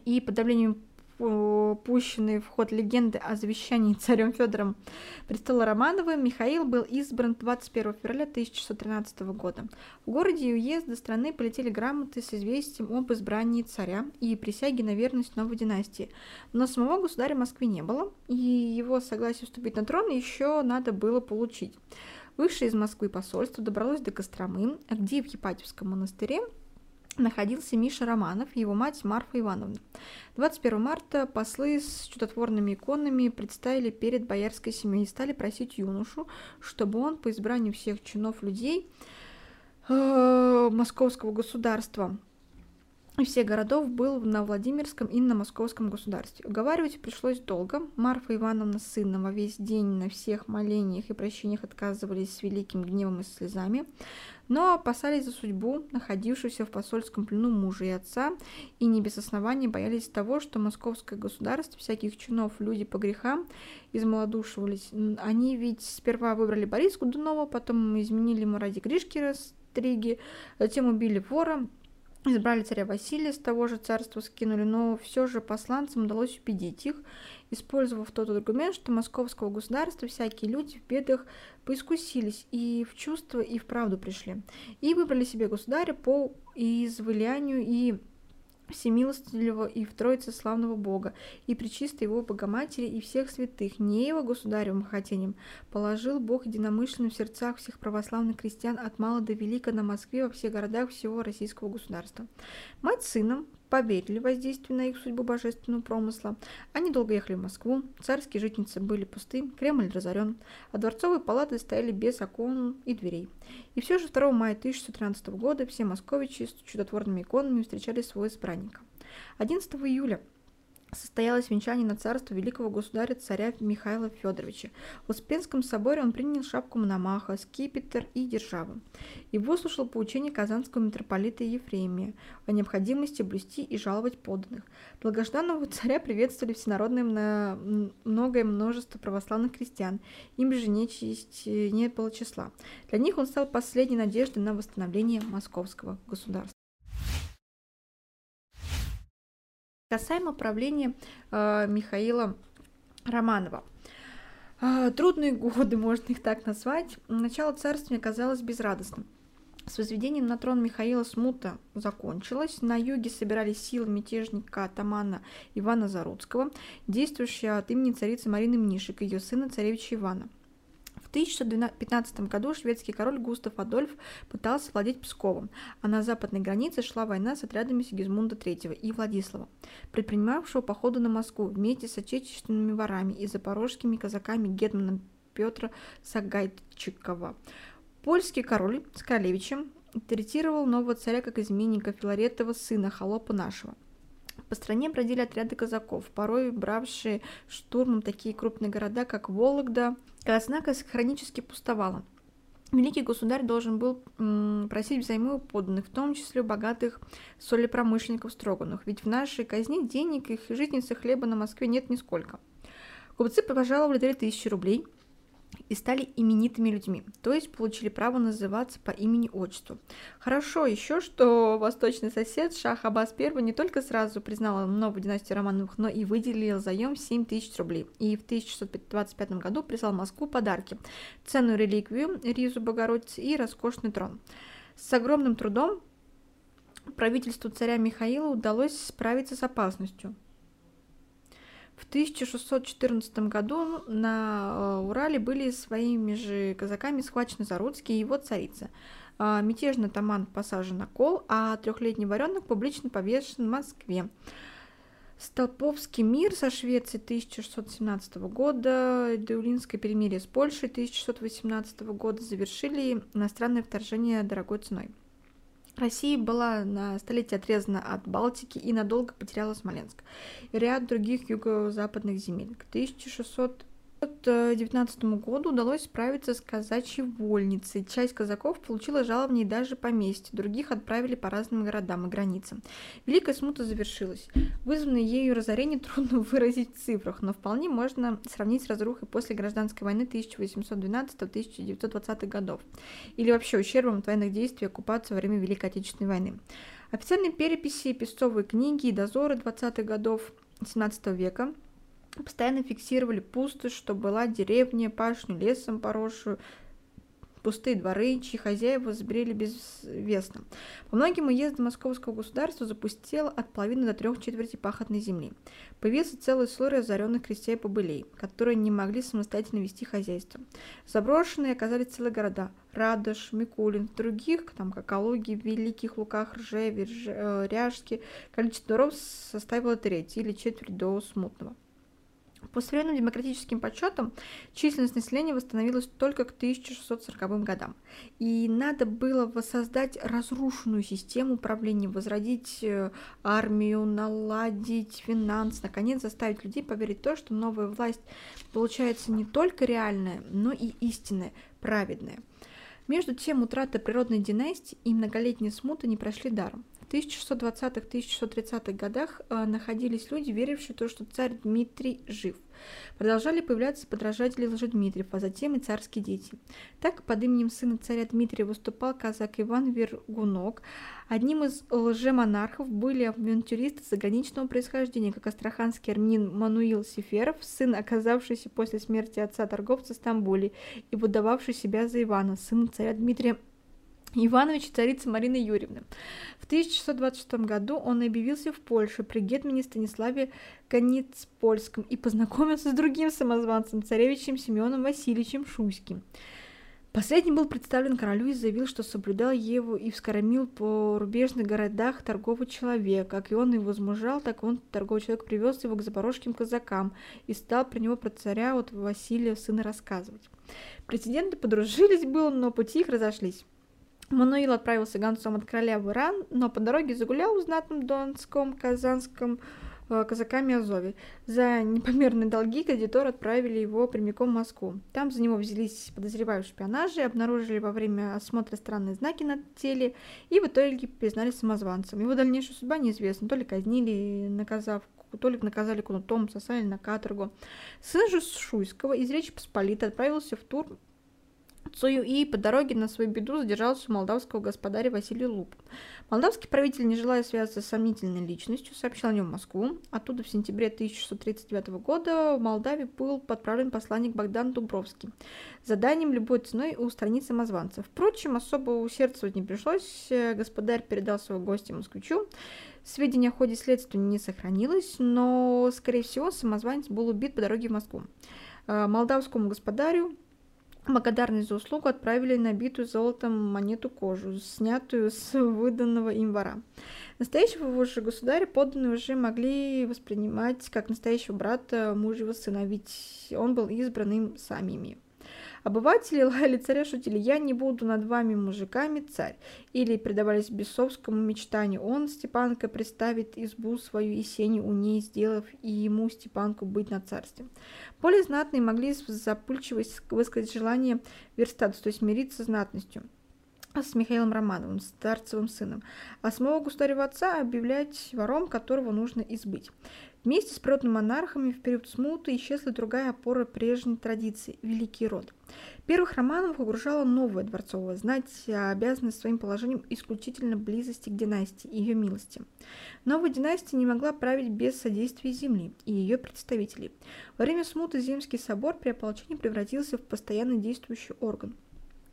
и под давлением пущенной в ход легенды о завещании [laughs] царем Федором престола Романовым, Михаил был избран 21 февраля 1613 года. В городе и уезда страны полетели грамоты с известием об избрании царя и присяге на верность новой династии. Но самого государя в Москве не было, и его согласие вступить на трон еще надо было получить. Высшее из Москвы посольство добралось до Костромы, где в Епатьевском монастыре находился Миша Романов его мать Марфа Ивановна. 21 марта послы с чудотворными иконами представили перед боярской семьей и стали просить юношу, чтобы он по избранию всех чинов людей э, московского государства и всех городов был на Владимирском и на Московском государстве. Уговаривать пришлось долго. Марфа Ивановна с сыном во весь день на всех молениях и прощениях отказывались с великим гневом и слезами но опасались за судьбу находившегося в посольском плену мужа и отца, и не без оснований боялись того, что московское государство, всяких чинов, люди по грехам измалодушивались. Они ведь сперва выбрали Бориса Годунова, потом изменили ему ради Гришки Растриги, затем убили вора, Избрали царя Василия, с того же царства скинули, но все же посланцам удалось убедить их, использовав тот аргумент, что московского государства всякие люди в бедах поискусились и в чувство, и в правду пришли, и выбрали себе государя по извылянию и всемилостливого и в Троице славного Бога, и причистой его Богоматери и всех святых, не его государевым хотением, положил Бог единомышленным в сердцах всех православных крестьян от мала до велика на Москве во всех городах всего российского государства. Мать сыном поверили воздействию на их судьбу божественного промысла. Они долго ехали в Москву, царские житницы были пусты, Кремль разорен, а дворцовые палаты стояли без окон и дверей. И все же 2 мая 1613 года все московичи с чудотворными иконами встречали своего избранника. 11 июля состоялось венчание на царство великого государя царя Михаила Федоровича. В Успенском соборе он принял шапку Мономаха, скипетр и державу и выслушал поучение казанского митрополита Ефремия о необходимости блюсти и жаловать подданных. Долгожданного царя приветствовали всенародное многое множество православных крестьян, им же нечисть не было числа. Для них он стал последней надеждой на восстановление московского государства. Касаемо правления э, Михаила Романова. Э, трудные годы, [laughs] можно их так назвать. Начало царствования оказалось безрадостным. С возведением на трон Михаила смута закончилась. На юге собирались силы мятежника атамана Ивана Заруцкого, действующего от имени царицы Марины Мнишек, ее сына царевича Ивана. В 1615 году шведский король Густав Адольф пытался владеть Псковом, а на западной границе шла война с отрядами Сигизмунда III и Владислава, предпринимавшего походы на Москву вместе с отечественными ворами и запорожскими казаками Гетмана Петра Сагайчикова. Польский король с королевичем третировал нового царя как изменника Филаретова сына, холопа нашего – по стране бродили отряды казаков, порой бравшие штурмом такие крупные города, как Вологда. Однако хронически пустовала. Великий государь должен был просить взаймы у подданных, в том числе у богатых солепромышленников Строганов, ведь в нашей казне денег и житницы хлеба на Москве нет нисколько. Купцы пожаловали 3000 рублей – и стали именитыми людьми, то есть получили право называться по имени-отчеству. Хорошо еще, что восточный сосед Шах Аббас I не только сразу признал новую династию Романовых, но и выделил заем 7 тысяч рублей. И в 1625 году прислал в Москву подарки, ценную реликвию Ризу Богородицы и роскошный трон. С огромным трудом правительству царя Михаила удалось справиться с опасностью – в 1614 году на э, Урале были своими же казаками схвачены Заруцкий и его царица. А, мятежный таман посажен на кол, а трехлетний варенок публично повешен в Москве. Столповский мир со Швецией 1617 года, Деулинское перемирие с Польшей 1618 года завершили иностранное вторжение дорогой ценой. Россия была на столетие отрезана от Балтики и надолго потеряла Смоленск и ряд других юго-западных земель. К 1600 1919 году удалось справиться с казачьей вольницей. Часть казаков получила жалование и даже поместье, других отправили по разным городам и границам. Великая смута завершилась. Вызванное ею разорение [laughs] трудно выразить в цифрах, но вполне можно сравнить с разрухой после гражданской войны 1812-1920 годов или вообще ущербом от военных действий оккупации во время Великой Отечественной войны. Официальные переписи, песцовые книги и дозоры 20-х годов XVII века – постоянно фиксировали пустошь, что была деревня, пашню лесом поросшую, пустые дворы, чьи хозяева забрели безвестно. По многим уездам московского государства запустело от половины до трех четверти пахотной земли. Появился целый слой разоренных крестьян побылей, которые не могли самостоятельно вести хозяйство. Заброшенные оказались целые города – Радош, Микулин, других, там, как Калуги, Великих Луках, Ржеве, э, Ряжске, количество дворов составило треть или четверть до смутного. По современным демократическим подсчетам, численность населения восстановилась только к 1640 годам. И надо было воссоздать разрушенную систему управления, возродить э, армию, наладить финансы, наконец заставить людей поверить в то, что новая власть получается не только реальная, но и истинная, праведная. Между тем, утрата природной династии и многолетняя смута не прошли даром. В 1620-1630-х годах э, находились люди, верившие в то, что царь Дмитрий жив. Продолжали появляться подражатели Лжедмитриев, а затем и царские дети. Так под именем сына царя Дмитрия выступал казак Иван Вергунок. Одним из лжемонархов были авантюристы заграничного происхождения, как астраханский армянин Мануил Сеферов, сын, оказавшийся после смерти отца торговца в Стамбуле и выдававший себя за Ивана, сына царя Дмитрия Иванович и царицы Марины Юрьевны. В 1626 году он объявился в Польше при гетмане Станиславе Каницпольском и познакомился с другим самозванцем, царевичем Семеном Васильевичем Шуйским. Последний был представлен королю и заявил, что соблюдал его и вскормил по рубежных городах торговый человек. Как и он его возмужал, так он, торговый человек, привез его к запорожским казакам и стал про него про царя от Василия сына рассказывать. Президенты подружились было, но пути их разошлись. Мануил отправился гонцом от короля в Иран, но по дороге загулял в знатном донском, казанском э, казаками Азови. За непомерные долги кредиторы отправили его прямиком в Москву. Там за него взялись подозревая в шпионаже, обнаружили во время осмотра странные знаки на теле и в итоге признали самозванцем. Его дальнейшая судьба неизвестна. То ли казнили, наказав то ли наказали кнутом, сосали на каторгу. Сын же Шуйского из Речи Посполитой отправился в тур Цую и по дороге на свою беду задержался у молдавского господаря Василия Луп. Молдавский правитель, не желая связаться с сомнительной личностью, сообщил о нем в Москву. Оттуда в сентябре 1639 года в Молдавии был подправлен посланник Богдан Дубровский заданием любой ценой устранить самозванца. Впрочем, особо усердствовать не пришлось. Господарь передал своего гостя москвичу. Сведения о ходе следствия не сохранилось, но, скорее всего, самозванец был убит по дороге в Москву. Э, молдавскому господарю благодарность за услугу отправили набитую золотом монету кожу, снятую с выданного им вора. Настоящего же государя подданные уже могли воспринимать как настоящего брата мужьего сына, ведь он был избран им самими. Обыватели [laughs] лаяли царя, шутили «Я не буду над вами мужиками, царь». Или предавались бесовскому мечтанию «Он, Степанка, представит избу свою и сенью у ней, сделав и ему, Степанку, быть на царстве». Более знатные могли с запульчивость высказать желание верстаться, то есть мириться с знатностью с Михаилом Романовым, старцевым сыном, а самого государева отца объявлять вором, которого нужно избыть. Вместе с природными монархами в период смуты исчезла другая опора прежней традиции – Великий род. Первых Романовых окружала новая дворцовая знать, обязанная своим положением исключительно близости к династии и ее милости. Новая династия не могла править без содействия земли и ее представителей. Во время смуты Земский собор при ополчении превратился в постоянно действующий орган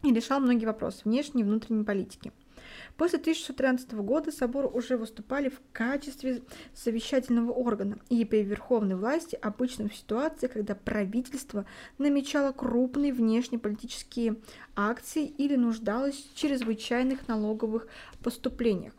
и решал многие вопросы внешней и внутренней политики – После 1613 года соборы уже выступали в качестве совещательного органа и при верховной власти обычно в ситуации, когда правительство намечало крупные внешнеполитические акции или нуждалось в чрезвычайных налоговых поступлениях.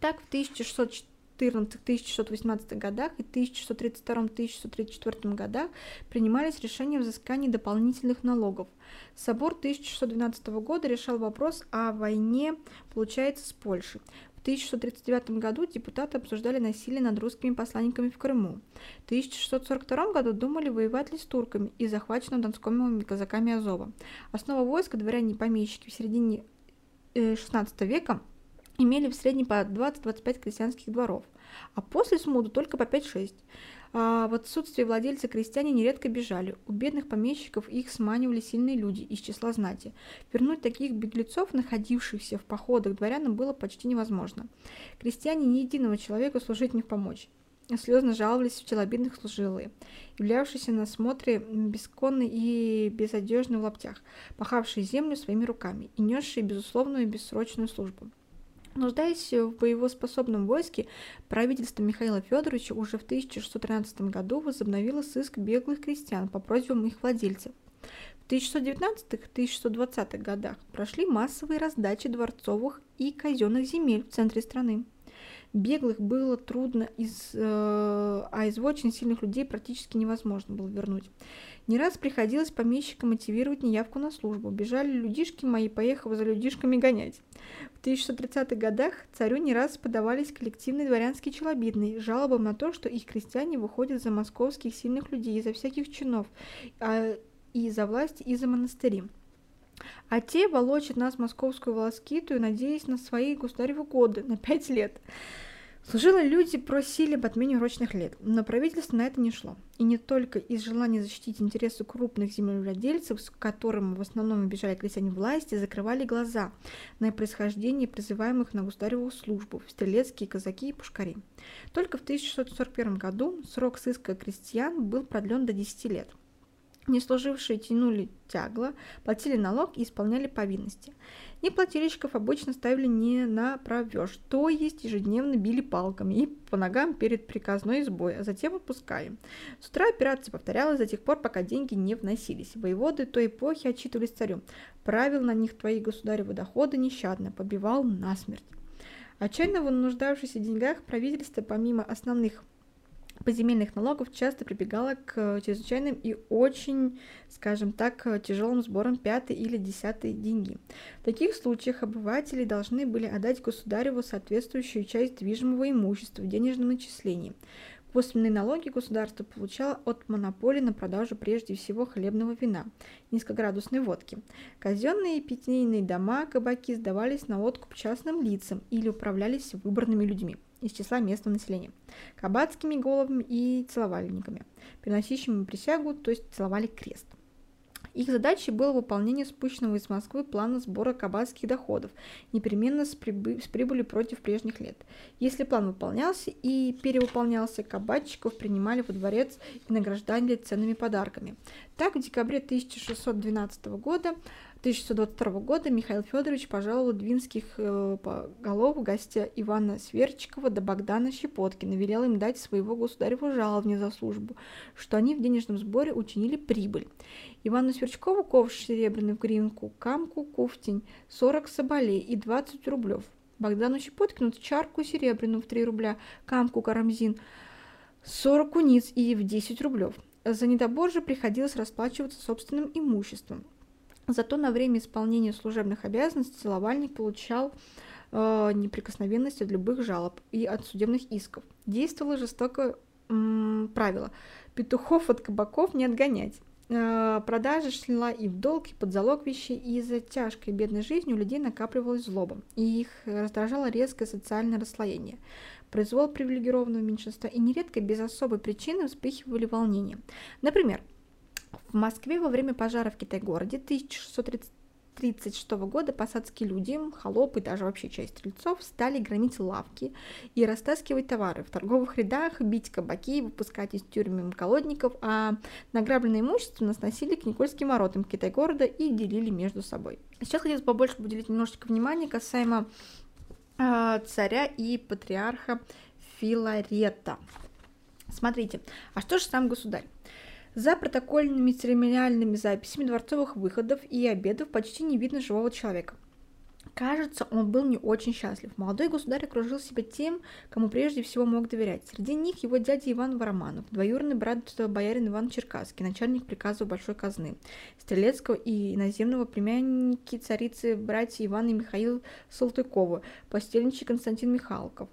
Так, в 1614 1618 годах и 1632-1634 годах принимались решения о взыскании дополнительных налогов. Собор 1612 года решал вопрос о войне, получается, с Польшей. В 1639 году депутаты обсуждали насилие над русскими посланниками в Крыму. В 1642 году думали воевать ли с турками и захваченными донскими казаками Азова. Основа войска дворяне и помещики в середине XVI э, века имели в среднем по 20-25 крестьянских дворов, а после смуты только по 5-6. А в отсутствие владельца крестьяне нередко бежали. У бедных помещиков их сманивали сильные люди из числа знати. Вернуть таких беглецов, находившихся в походах дворянам, было почти невозможно. Крестьяне ни единого человека служить не помочь. Слезно жаловались в челобитных служилые, являвшиеся на смотре бесконные и безодежные в лаптях, пахавшие землю своими руками и несшие безусловную и бессрочную службу. Нуждаясь в боевоспособном войске, правительство Михаила Федоровича уже в 1613 году возобновило сыск беглых крестьян по просьбам их владельцев. В 1619-1620 годах прошли массовые раздачи дворцовых и казенных земель в центре страны. Беглых было трудно, из, э, а из очень сильных людей практически невозможно было вернуть. Не раз приходилось помещикам мотивировать неявку на службу. Бежали людишки мои, поехав за людишками гонять. В 1630-х годах царю не раз подавались коллективные дворянские челобитные жалобам на то, что их крестьяне выходят за московских сильных людей, за всяких чинов, а, и за власть, и за монастыри. А те волочат нас московскую волоскитую, надеясь на свои государевы годы, на пять лет. Служилые люди просили об отмене урочных лет, но правительство на это не шло. И не только из желания защитить интересы крупных землевладельцев, с которым в основном бежали крестьяне власти, закрывали глаза на происхождение призываемых на государеву службу стрелецкие казаки и пушкари. Только в 1641 году срок сыска крестьян был продлен до 10 лет – Неслужившие тянули тягло, платили налог и исполняли повинности. Неплательщиков обычно ставили не на провеж, то есть ежедневно били палками и по ногам перед приказной избой, а затем отпускали. С утра операция повторялась до тех пор, пока деньги не вносились. Воеводы той эпохи отчитывались царю. Правил на них твои государевы доходы нещадно, побивал насмерть. Отчаянно в деньгах, правительство помимо основных поземельных налогов часто прибегала к чрезвычайным и очень, скажем так, тяжелым сборам пятой или десятой деньги. В таких случаях обыватели должны были отдать государеву соответствующую часть движимого имущества в денежном начислении. Косвенные налоги государство получало от монополии на продажу прежде всего хлебного вина, низкоградусной водки. Казенные питейные дома, кабаки сдавались на откуп частным лицам или управлялись выбранными людьми из числа местного населения, кабацкими головами и целовальниками, приносящими присягу, то есть целовали крест. Их задачей было выполнение спущенного из Москвы плана сбора кабацких доходов, непременно с, прибы- с прибылью против прежних лет. Если план выполнялся и перевыполнялся, кабачиков принимали во дворец и награждали ценными подарками. Так, в декабре 1612 года 1622 года Михаил Федорович пожаловал двинских э, голов гостя Ивана Сверчикова до Богдана Щепоткина, велел им дать своего государеву жалование за службу, что они в денежном сборе учинили прибыль. Ивану Сверчкову ковш серебряный в гривенку, камку куфтень, 40 соболей и 20 рублев. Богдану Щепоткину чарку серебряную в 3 рубля, камку карамзин, 40 куниц и в 10 рублев. За недобор же приходилось расплачиваться собственным имуществом. Зато на время исполнения служебных обязанностей целовальник получал э, неприкосновенность от любых жалоб и от судебных исков. Действовало жестокое м, правило – петухов от кабаков не отгонять. Э, продажа шла и в долг, и под залог вещей, и из-за тяжкой бедной жизни у людей накапливалась злоба, и их раздражало резкое социальное расслоение произвол привилегированного меньшинства и нередко без особой причины вспыхивали волнения. Например, в Москве во время пожара в Китай-городе 1636 года посадские люди, холопы даже вообще часть стрельцов стали громить лавки и растаскивать товары в торговых рядах, бить кабаки, выпускать из тюрьмы колодников, а награбленное имущество сносили к Никольским воротам Китай-города и делили между собой. Сейчас хотелось побольше уделить немножечко внимания касаемо э, царя и патриарха Филарета. Смотрите, а что же сам государь? За протокольными церемониальными записями дворцовых выходов и обедов почти не видно живого человека. Кажется, он был не очень счастлив. Молодой государь окружил себя тем, кому прежде всего мог доверять. Среди них его дядя Иван Вараманов, двоюродный брат боярин Иван Черкасский, начальник приказа Большой казны, Стрелецкого и иноземного племянники царицы братья Иван и Михаил Салтыковы, постельничий Константин Михалков,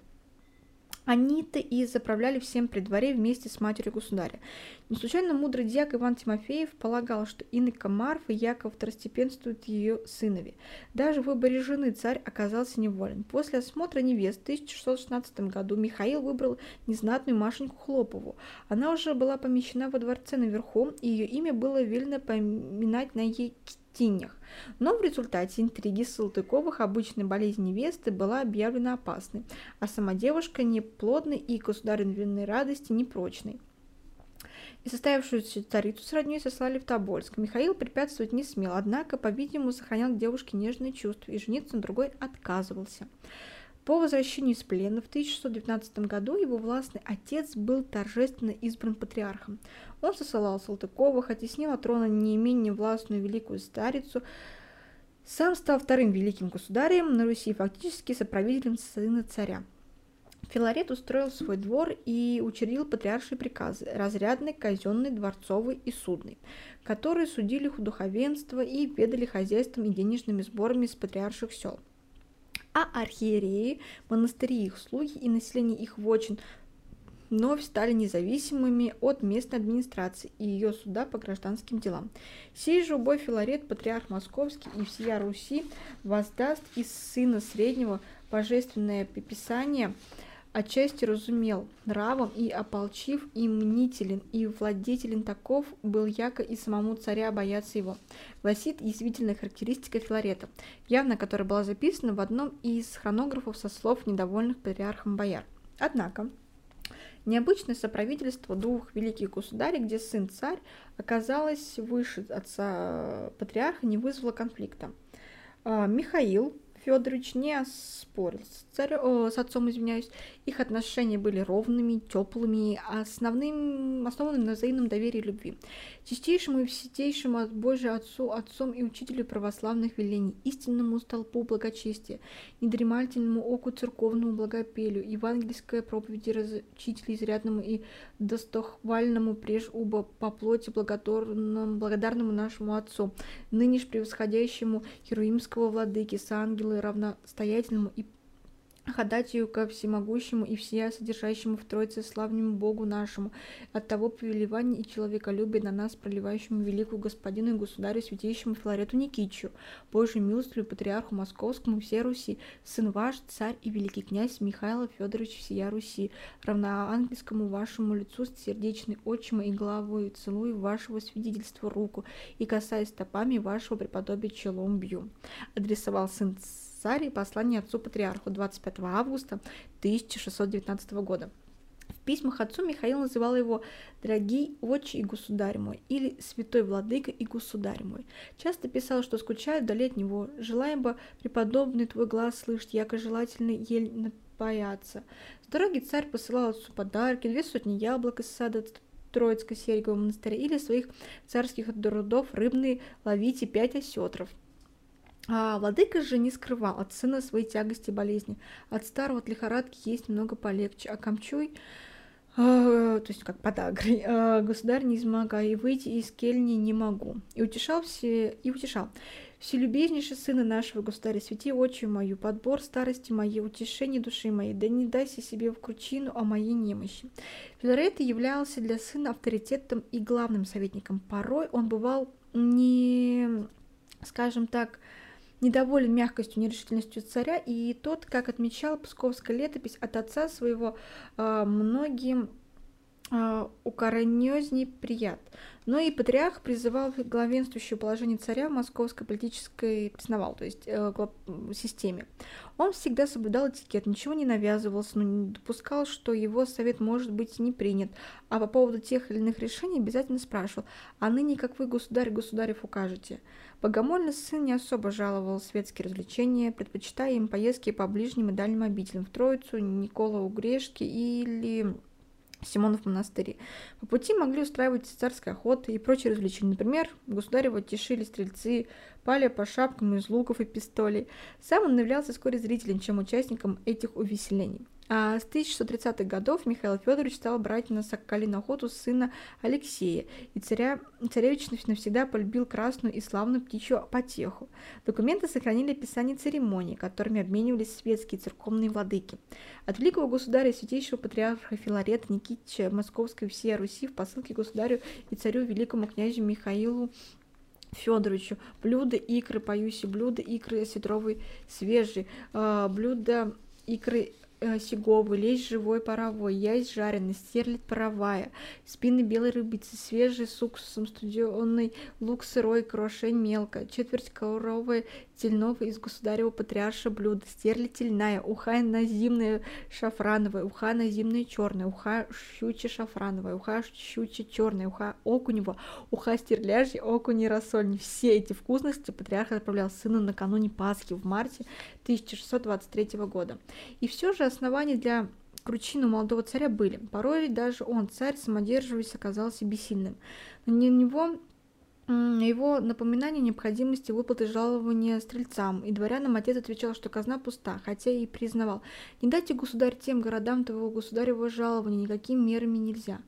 они-то и заправляли всем при дворе вместе с матерью государя. Не случайно мудрый дьяк Иван Тимофеев полагал, что инка Марфа Яков второстепенствует ее сынове. Даже в выборе жены царь оказался неволен. После осмотра невест в 1616 году Михаил выбрал незнатную Машеньку Хлопову. Она уже была помещена во дворце наверху, и ее имя было велено поминать на ей тенях. Но в результате интриги Салтыковых обычная болезнь невесты была объявлена опасной, а сама девушка неплодной и государственной радости непрочной. И состоявшуюся царицу с родней сослали в Тобольск. Михаил препятствовать не смел, однако, по-видимому, сохранял к девушке нежные чувства и жениться на другой отказывался. По возвращению из плена в 1619 году его властный отец был торжественно избран патриархом. Он сосылал Салтыковых, оттеснил от трона не менее властную великую старицу, сам стал вторым великим государем на Руси, фактически соправителем сына царя. Филарет устроил свой двор и учредил патриаршие приказы – разрядный, казенный, дворцовый и судный, которые судили духовенство и ведали хозяйством и денежными сборами с патриарших сел – а архиереи, монастыри, их слуги и население их вочин вновь стали независимыми от местной администрации и ее суда по гражданским делам. Сей же убой Филарет, патриарх Московский и всея Руси, воздаст из сына среднего божественное писание – отчасти разумел нравом и ополчив и мнителен, и владетелен таков был яко и самому царя бояться его, гласит язвительная характеристика Филарета, явно которая была записана в одном из хронографов со слов недовольных патриархом бояр. Однако, Необычное соправительство двух великих государей, где сын-царь оказалось выше отца патриарха, не вызвало конфликта. А, Михаил, Федорович не спорил с, царь, о, с отцом, извиняюсь. Их отношения были ровными, теплыми, основным, основанными на взаимном доверии и любви. Чистейшему и всетейшему от Божия Отцу, Отцом и Учителю православных велений, истинному столпу благочестия, недремательному оку церковному благопелю, евангельская проповеди разучителя изрядному и достохвальному преж уба по плоти благодарному, благодарному нашему Отцу, ныне превосходящему Херуимского владыки с ангелы равностоятельному и ходатью ко всемогущему и все содержащему в Троице славному Богу нашему, от того повелевания и человеколюбия на нас, проливающему великую господину и государю святейшему Филарету Никитичу, Божию милостью патриарху Московскому всей Руси, сын ваш, царь и великий князь Михаил Федорович всея Руси, равноангельскому вашему лицу сердечный отчима и главу целую вашего свидетельства руку и касаясь стопами вашего преподобия челом бью. Адресовал сын царь и послание отцу патриарху 25 августа 1619 года. В письмах отцу Михаил называл его «дорогий отче и государь мой» или «святой владыка и государь мой». Часто писал, что скучает вдали от него, желаем бы преподобный твой глаз слышать, яко желательно ель напаяться. С дороги царь посылал отцу подарки, две сотни яблок из сада Троицкого Серегового монастыря или своих царских трудов рыбные ловите пять осетров – а владыка же не скрывал от сына своей тягости и болезни. От старого от лихорадки есть много полегче, а камчуй, э, то есть как подагры, э, [laughs] государь не измогай, и выйти из кельни не могу. И утешал все, и утешал. Вселюбезнейший сына нашего государя, свети очи мою, подбор старости моей, утешение души моей, да не дайся себе в кручину о моей немощи. Филарет являлся для сына авторитетом и главным советником. Порой он бывал не, скажем так, недоволен мягкостью, нерешительностью царя, и тот, как отмечал псковская летопись от отца своего, а, многим укоренезней прият. Но и патриарх призывал главенствующее положение царя в московской политической песновал, то есть э, системе. Он всегда соблюдал этикет, ничего не навязывался, но не допускал, что его совет может быть не принят, а по поводу тех или иных решений обязательно спрашивал, а ныне как вы, государь, государев, укажете. Богомольный сын не особо жаловал светские развлечения, предпочитая им поездки по ближним и дальним обителям в Троицу, Никола Угрешки или Симонов монастыре. По пути могли устраивать царская охота и прочие развлечения. Например, государева тешили стрельцы, пали по шапкам из луков и пистолей. Сам он являлся вскоре зрителем, чем участником этих увеселений. А с 1630-х годов Михаил Федорович стал брать на соколиную охоту сына Алексея, и царя, царевич навсегда полюбил красную и славную птичью потеху. Документы сохранили описание церемоний, которыми обменивались светские церковные владыки. От великого государя святейшего патриарха Филарета Никитича Московской всей Руси в посылке государю и царю великому князю Михаилу Федоровичу блюда икры, поющие блюда икры осетровой свежие, э, блюда икры э, сиговый, лещ живой паровой, яйц жареный, стерлядь паровая, спины белой рыбицы, свежий с уксусом, студеный лук сырой, крошень мелко, четверть коровы тельного из государева патриарша блюда, стерлядь тельная, уха назимная шафрановая, уха назимная черная, уха щучья шафрановая, уха щучья черная, уха окунева, уха стерляжья, окуни рассольни. Все эти вкусности патриарх отправлял сыну накануне Пасхи в марте 1623 года. И все же основания для кручины у молодого царя были. Порой даже он, царь, самодерживаясь, оказался бессильным. Но на него его напоминание необходимости выплаты жалования стрельцам, и дворянам отец отвечал, что казна пуста, хотя и признавал, не дайте государь тем городам твоего государева жалования, никакими мерами нельзя.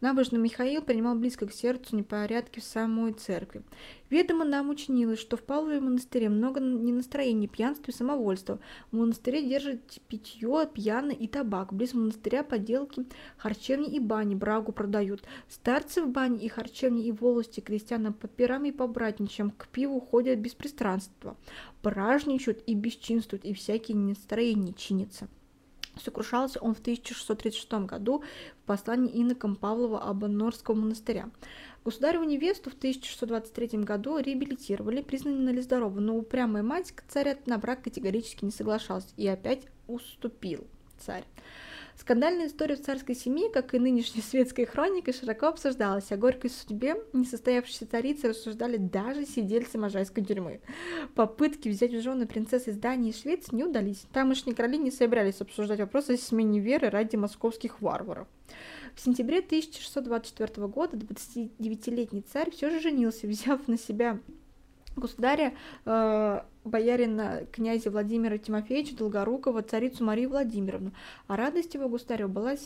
Набожный Михаил принимал близко к сердцу непорядки в самой церкви. Ведомо нам учинилось, что в Павлове монастыре много ненастроений, пьянства и самовольства. В монастыре держат питье, пьяный и табак. Близ монастыря поделки, харчевни и бани, брагу продают. Старцы в бане и харчевни и волости крестьянам по пирам и по братничам к пиву ходят без пристранства. Бражничают и бесчинствуют, и всякие настроения чинятся. Сокрушался он в 1636 году в послании инокам Павлова Абанорского монастыря. Государеву невесту в 1623 году реабилитировали, признали здоровой, но упрямая мать царя на брак категорически не соглашалась и опять уступил царь. Скандальная история в царской семье, как и нынешняя светская хроника, широко обсуждалась. О горькой судьбе несостоявшейся царицы рассуждали даже сидельцы Можайской тюрьмы. Попытки взять в жены принцессы из Дании и Швеции не удались. Тамошние короли не собирались обсуждать вопросы о смене веры ради московских варваров. В сентябре 1624 года 29-летний царь все же женился, взяв на себя государя, э, боярина князя Владимира Тимофеевича Долгорукова, царицу Марию Владимировну. А радость его государю была в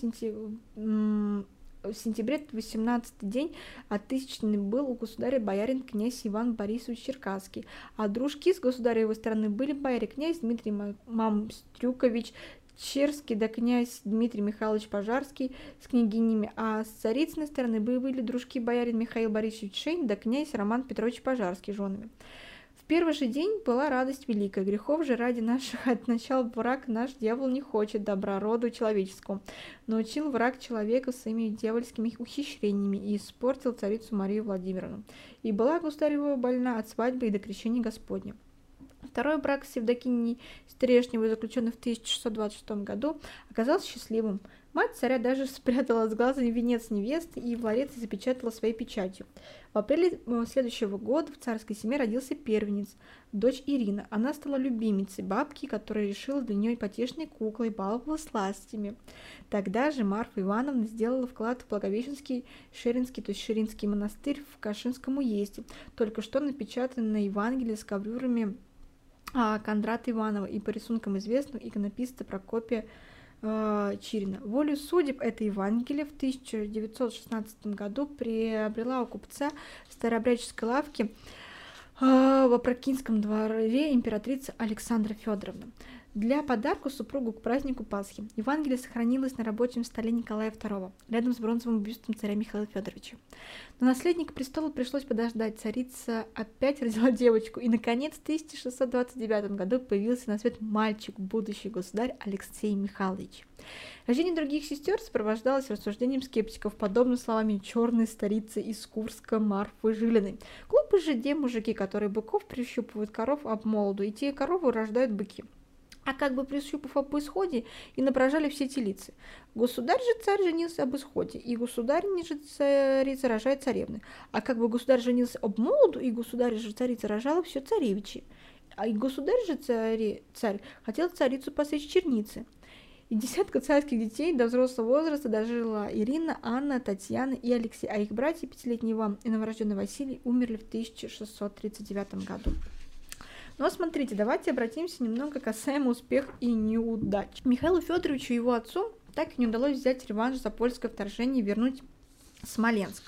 сентябре 18 день от тысячный был у государя боярин князь Иван Борисович Черкасский, а дружки с государя его стороны были бояре князь Дмитрий Мамстрюкович, Черский да князь Дмитрий Михайлович Пожарский с княгинями, а с царицыной стороны были дружки боярин Михаил Борисович Шейн да князь Роман Петрович Пожарский женами. В первый же день была радость великая. Грехов же ради наших [laughs] от начала враг наш дьявол не хочет добра роду человеческому. Научил враг человека своими дьявольскими ухищрениями и испортил царицу Марию Владимировну. И была государева больна от свадьбы и до крещения Господня. Второй брак с Евдокинией Стрешневой, заключенный в 1626 году, оказался счастливым. Мать царя даже [laughs] спрятала с глаза венец невесты и ларец запечатала своей печатью. В апреле э, следующего года в царской семье родился первенец, дочь Ирина. Она стала любимицей бабки, которая решила для нее потешной куклой, баловала сластями. Тогда же Марфа Ивановна сделала вклад в Благовещенский Ширинский, то есть Ширинский монастырь в Кашинском уезде, только что напечатанное Евангелие с коврюрами а, Кондрата Иванова и по рисункам известного иконописца Прокопия Чирина. Волю судеб это Евангелие в 1916 году приобрела у купца старообрядческой лавки э, в Опрокинском дворе императрица Александра Федоровна для подарка супругу к празднику Пасхи. Евангелие сохранилось на рабочем столе Николая II, рядом с бронзовым бюстом царя Михаила Федоровича. Но наследник престола пришлось подождать. Царица опять родила девочку, и, наконец, в 1629 году появился на свет мальчик, будущий государь Алексей Михайлович. Рождение других сестер сопровождалось рассуждением скептиков, подобно словами черной старицы из Курска Марфы Жилиной. Глупые же де мужики, которые быков прищупывают коров об молоду, и те коровы рождают быки а как бы прищупав об исходе, и напрожали все телицы. Государь же царь женился об исходе, и государь же царица рожает царевны. А как бы государь женился об молоду, и государь же царица рожала все царевичи. А и государь же царь, царь хотел царицу посечь черницы. И десятка царских детей до взрослого возраста дожила Ирина, Анна, Татьяна и Алексей, а их братья, пятилетний Иван и новорожденный Василий, умерли в 1639 году. Но смотрите, давайте обратимся немного касаемо успех и неудач. Михаилу Федоровичу и его отцу так и не удалось взять реванш за польское вторжение и вернуть Смоленск.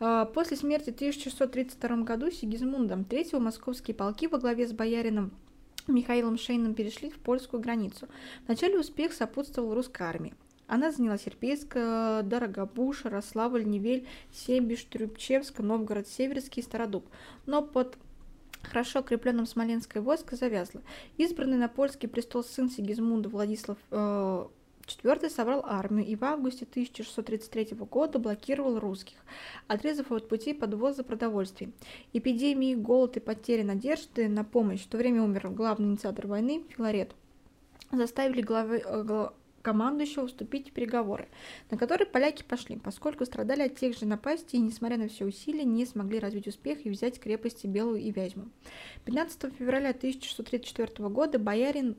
А, после смерти в 1632 году Сигизмундом III московские полки во главе с боярином Михаилом Шейном перешли в польскую границу. Вначале успех сопутствовал русской армии. Она заняла Серпейск, Дорогобуш, Рославль, Невель, Себиш, Трюбчевск, Новгород, Северский и Стародуб. Но под хорошо укрепленном Смоленское войско завязло. Избранный на польский престол сын Сигизмунда Владислав э, IV собрал армию и в августе 1633 года блокировал русских, отрезав от пути подвоза продовольствия. Эпидемии, голод и потери надежды на помощь, в то время умер главный инициатор войны Филарет, заставили главы, э, командующего вступить в переговоры, на которые поляки пошли, поскольку страдали от тех же напастей и, несмотря на все усилия, не смогли развить успех и взять крепости Белую и Вязьму. 15 февраля 1634 года боярин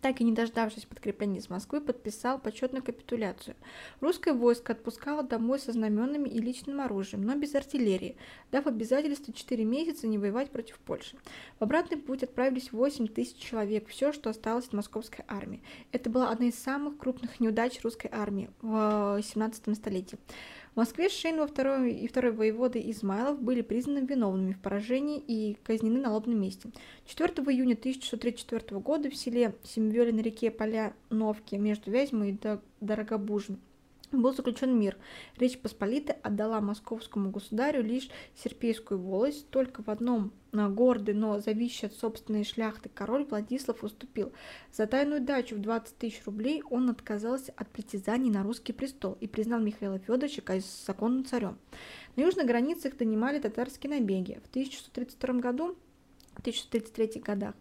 так и не дождавшись подкрепления из Москвы, подписал почетную капитуляцию. Русское войско отпускало домой со знаменами и личным оружием, но без артиллерии, дав обязательство 4 месяца не воевать против Польши. В обратный путь отправились 8 тысяч человек, все, что осталось от московской армии. Это была одна из самых крупных неудач русской армии в 17 столетии. В Москве Шейн во второй и второй воеводы Измайлов были признаны виновными в поражении и казнены на лобном месте. 4 июня 1634 года в селе Семвёле на реке Поляновки между Вязьмой и Дорогобужем был заключен мир. Речь Посполитая отдала московскому государю лишь Серпейскую волость. Только в одном гордый, но зависящий от собственной шляхты король Владислав уступил. За тайную дачу в 20 тысяч рублей он отказался от притязаний на русский престол и признал Михаила Федоровича законным царем. На южных границах донимали татарские набеги. В 1632 году в 1633 годах.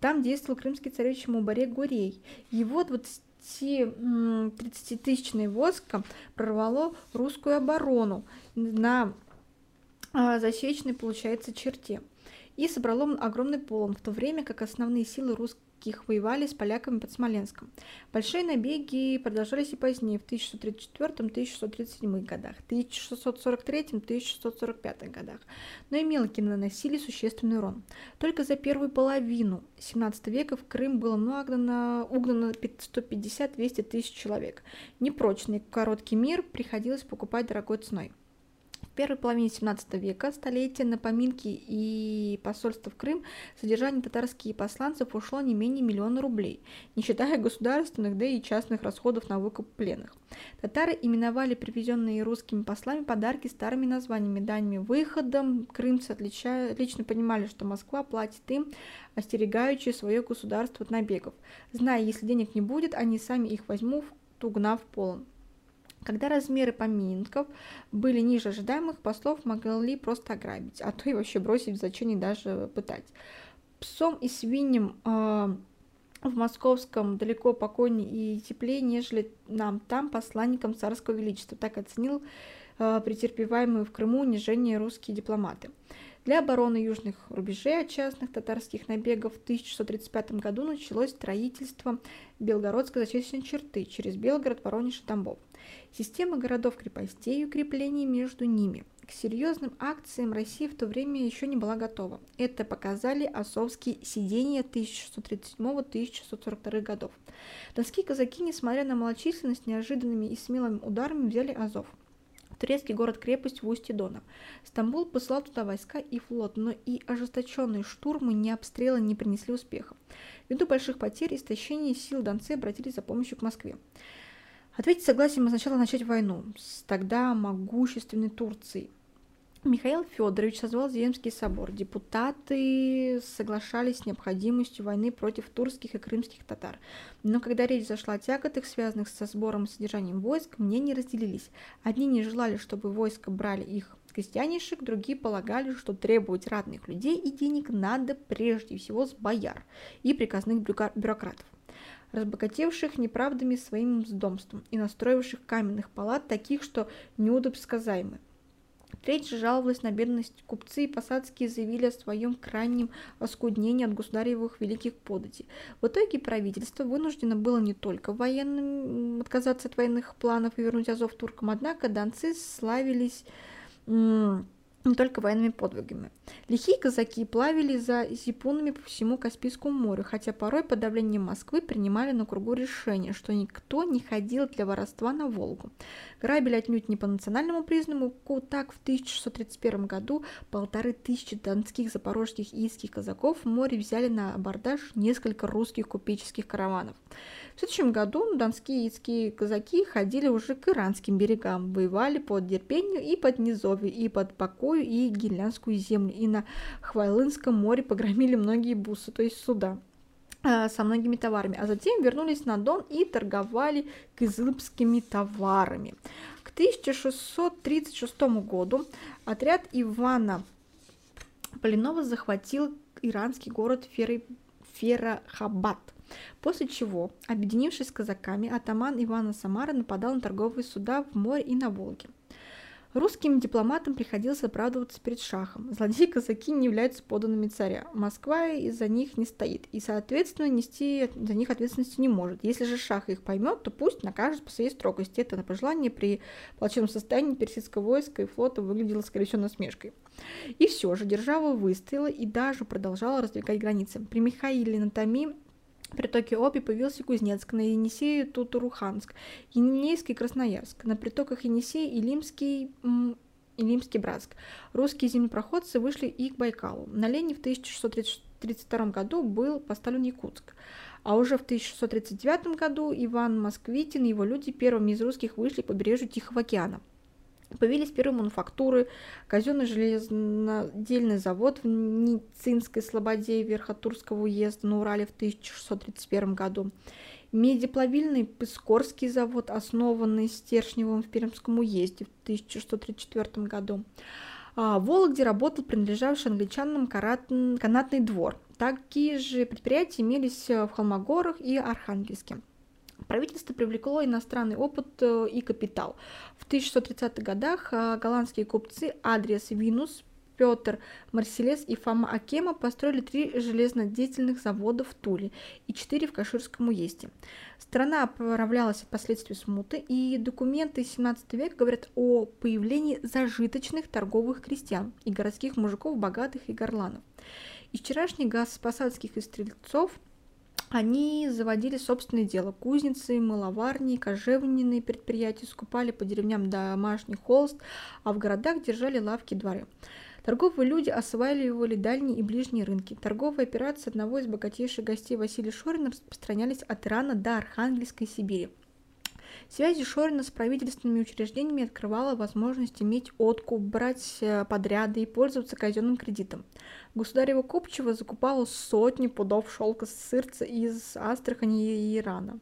Там действовал крымский царевич Мубарек Гурей. Его 20 30-тысячное войско прорвало русскую оборону. На а, засечной, получается, черте. И собрало огромный полон, в то время как основные силы русских русских воевали с поляками под Смоленском. Большие набеги продолжались и позднее, в 1634-1637 годах, 1643-1645 годах, но и мелкие наносили существенный урон. Только за первую половину 17 века в Крым было угнано, угнано 150-200 тысяч человек. Непрочный короткий мир приходилось покупать дорогой ценой. Первой половине 17 века, столетия на поминки и посольства в Крым, содержание татарских посланцев ушло не менее миллиона рублей, не считая государственных, да и частных расходов на выкуп пленных. Татары именовали привезенные русскими послами подарки старыми названиями, данными выходом. Крымцы отлича... отлично понимали, что Москва платит им, остерегающие свое государство от набегов. Зная, если денег не будет, они сами их возьмут, угнав полон. Когда размеры поминков были ниже ожидаемых, послов могли просто ограбить, а то и вообще бросить в зачине даже пытать. Псом и свиньям э, в московском далеко покойнее и теплее, нежели нам там, посланникам царского величества. Так оценил э, претерпеваемые в Крыму унижение русские дипломаты. Для обороны южных рубежей от частных татарских набегов в 1635 году началось строительство Белгородской защитной черты через Белгород, Воронеж и Тамбов. Система городов-крепостей и укреплений между ними. К серьезным акциям Россия в то время еще не была готова. Это показали Азовские сидения 1637-1642 годов. Донские казаки, несмотря на малочисленность, неожиданными и смелыми ударами взяли Азов – турецкий город-крепость в устье Дона. Стамбул посылал туда войска и флот, но и ожесточенные штурмы, ни обстрелы не принесли успеха. Ввиду больших потерь и истощения сил донцы обратились за помощью к Москве. Ответить согласием означало начать войну с тогда могущественной Турцией – Михаил Федорович созвал Земский собор. Депутаты соглашались с необходимостью войны против турских и крымских татар. Но когда речь зашла о тяготах, связанных со сбором и содержанием войск, мнения разделились. Одни не желали, чтобы войска брали их крестьянишек, другие полагали, что требовать ратных людей и денег надо прежде всего с бояр и приказных бюрократов разбогатевших неправдами своим вздомством и настроивших каменных палат таких, что неудобсказаемы. Треть же жаловалась на бедность. Купцы и посадские заявили о своем крайнем оскуднении от государевых великих податей. В итоге правительство вынуждено было не только военным отказаться от военных планов и вернуть Азов туркам, однако донцы славились не только военными подвигами. Лихие казаки плавили за зипунами по всему Каспийскому морю, хотя порой под давлением Москвы принимали на кругу решение, что никто не ходил для воровства на Волгу. Грабили отнюдь не по национальному признаку, так в 1631 году полторы тысячи донских, запорожских и иских казаков в море взяли на абордаж несколько русских купеческих караванов. В следующем году донские и иские казаки ходили уже к иранским берегам, воевали под Дерпенью и под Низовью, и под Покою и Гелянскую землю, и на Хвайлынском море погромили многие бусы, то есть суда э, со многими товарами, а затем вернулись на Дон и торговали кызылбскими товарами. К 1636 году отряд Ивана Полинова захватил иранский город Ферахабад – После чего, объединившись с казаками, атаман Ивана Самара нападал на торговые суда в море и на Волге. Русским дипломатам приходилось оправдываться перед шахом. Злодеи-казаки не являются поданными царя. Москва из-за них не стоит, и, соответственно, нести за них ответственности не может. Если же шах их поймет, то пусть накажет по своей строгости. Это на пожелание при плачевном состоянии персидского войска и флота выглядело, скорее всего, насмешкой. И все же держава выстояла и даже продолжала раздвигать границы. При Михаиле Натами притоке Оби появился Кузнецк, на Енисее Тутуруханск, Енисейский Красноярск, на притоках Енисей и Лимский и Лимский Братск. Русские землепроходцы вышли и к Байкалу. На Лене в 1632 году был поставлен Якутск. А уже в 1639 году Иван Москвитин и его люди первыми из русских вышли к побережью Тихого океана – Появились первые мануфактуры, казенный железнодельный завод в Ницинской слободе Верхотурского уезда на Урале в 1631 году, медиплавильный Пыскорский завод, основанный Стержневым в Пермском уезде в 1634 году. А в Вологде работал принадлежавший англичанам канатный двор. Такие же предприятия имелись в Холмогорах и Архангельске. Правительство привлекло иностранный опыт и капитал. В 1630-х годах голландские купцы Адриас Винус, Петр Марселес и Фома Акема построили три железнодеятельных завода в Туле и четыре в Каширском уезде. Страна оправлялась от последствий смуты, и документы 17 века говорят о появлении зажиточных торговых крестьян и городских мужиков, богатых и горланов. Из вчерашних газпосадских и стрельцов они заводили собственное дело. Кузницы, маловарни, кожевенные предприятия скупали по деревням домашний холст, а в городах держали лавки дворы. Торговые люди осваивали дальние и ближние рынки. Торговые операции одного из богатейших гостей Василия Шорина распространялись от Ирана до Архангельской Сибири. Связи Шорина с правительственными учреждениями открывала возможность иметь откуп, брать э, подряды и пользоваться казенным кредитом. Государева Купчева закупала сотни пудов шелка сырца из Астрахани и Ирана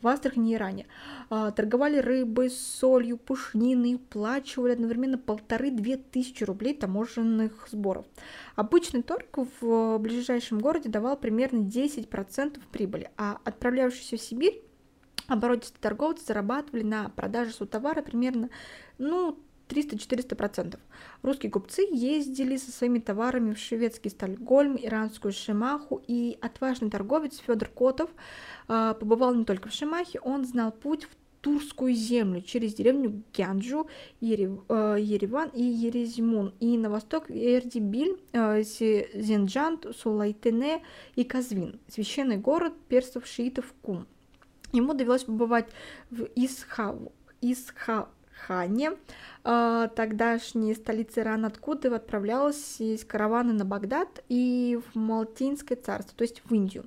в Астрахани и Иране. А, торговали рыбой, солью, пушниной, уплачивали одновременно полторы-две тысячи рублей таможенных сборов. Обычный торг в ближайшем городе давал примерно 10% прибыли, а отправлявшийся в Сибирь оборотистые торговцы зарабатывали на продаже своего товара примерно ну, 300-400%. Русские купцы ездили со своими товарами в шведский Стальгольм, иранскую Шимаху, и отважный торговец Федор Котов э, побывал не только в Шимахе, он знал путь в Турскую землю через деревню Гянджу, Ерев, э, Ереван и Ерезимун, и на восток Эрдибиль, э, Зенджан, Сулайтене и Казвин, священный город персов шиитов Кум. Ему довелось побывать в Исха, Исхахане, э, тогдашней столице Ирана, откуда отправлялась из караваны на Багдад и в Малтинское царство, то есть в Индию.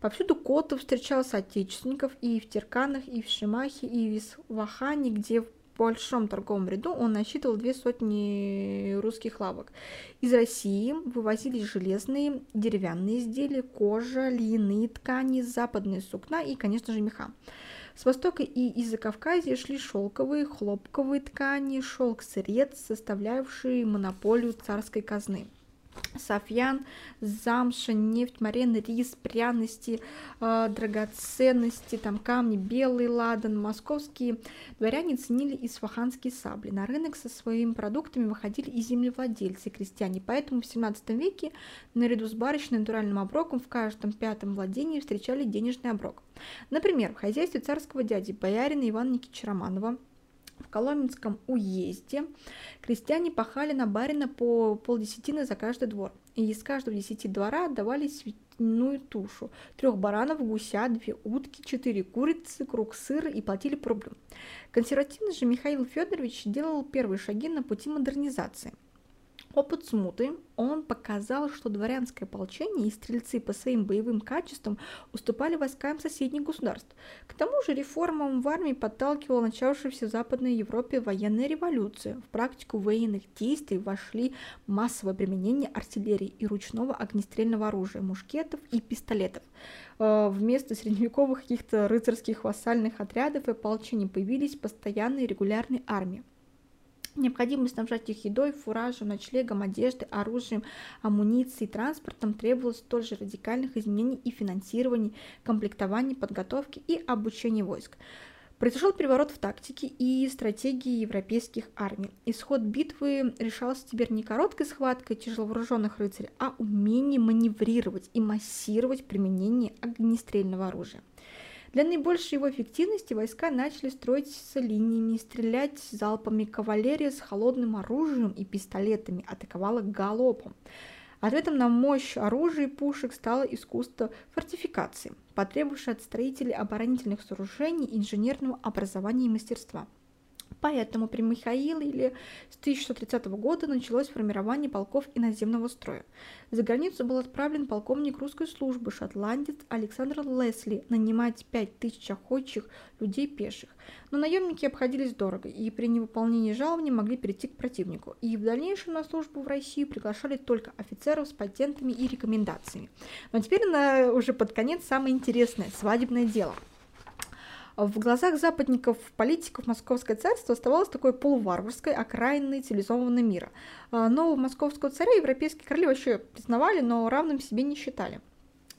Повсюду Котов встречал соотечественников и в Терканах, и в Шимахе, и в Исвахане, где большом торговом ряду он насчитывал две сотни русских лавок. Из России вывозились железные, деревянные изделия, кожа, льняные ткани, западные сукна и, конечно же, меха. С востока и из-за Кавказья шли шелковые, хлопковые ткани, шелк сырец, составлявшие монополию царской казны. Софьян, замша, нефть, марена, рис, пряности, э, драгоценности, там камни, белый ладан, московские дворяне ценили исфаханские сабли. На рынок со своими продуктами выходили и землевладельцы, и крестьяне, поэтому в 17 веке наряду с барочным натуральным оброком в каждом пятом владении встречали денежный оброк. Например, в хозяйстве царского дяди боярина Ивана Никитича Романова Коломенском уезде. Крестьяне пахали на барина по полдесятины за каждый двор, и из каждого десяти двора отдавали свиную тушу, трех баранов, гуся, две утки, четыре курицы, круг сыра и платили рублю. Консервативный же Михаил Федорович делал первые шаги на пути модернизации – Опыт смуты, он показал, что дворянское ополчение и стрельцы по своим боевым качествам уступали войскам соседних государств. К тому же реформам в армии подталкивала начавшаяся в Западной Европе военная революция. В практику военных действий вошли массовое применение артиллерии и ручного огнестрельного оружия, мушкетов и пистолетов. Э, вместо средневековых каких-то рыцарских вассальных отрядов и ополчений появились постоянные регулярные армии. Необходимо снабжать их едой, фуражем, ночлегом, одеждой, оружием, амуницией, транспортом требовалось столь же радикальных изменений и финансирований, комплектований, подготовки и обучения войск. Произошел переворот в тактике и стратегии европейских армий. Исход битвы решался теперь не короткой схваткой тяжеловооруженных рыцарей, а умением маневрировать и массировать применение огнестрельного оружия. Для наибольшей его эффективности войска начали строиться линиями, стрелять залпами. Кавалерия с холодным оружием и пистолетами атаковала галопом. Ответом на мощь оружия и пушек стало искусство фортификации, потребовавшее от строителей оборонительных сооружений инженерного образования и мастерства – Поэтому при Михаиле с 1630 года началось формирование полков иноземного строя. За границу был отправлен полковник русской службы, шотландец Александр Лесли, нанимать 5000 охотчих людей пеших. Но наемники обходились дорого и при невыполнении жалований могли перейти к противнику. И в дальнейшем на службу в Россию приглашали только офицеров с патентами и рекомендациями. Но теперь на, уже под конец самое интересное – свадебное дело – в глазах западников, политиков Московское царство оставалось такой полуварварской, окраинной цивилизованного мира. А, нового московского царя европейские короли вообще признавали, но равным себе не считали.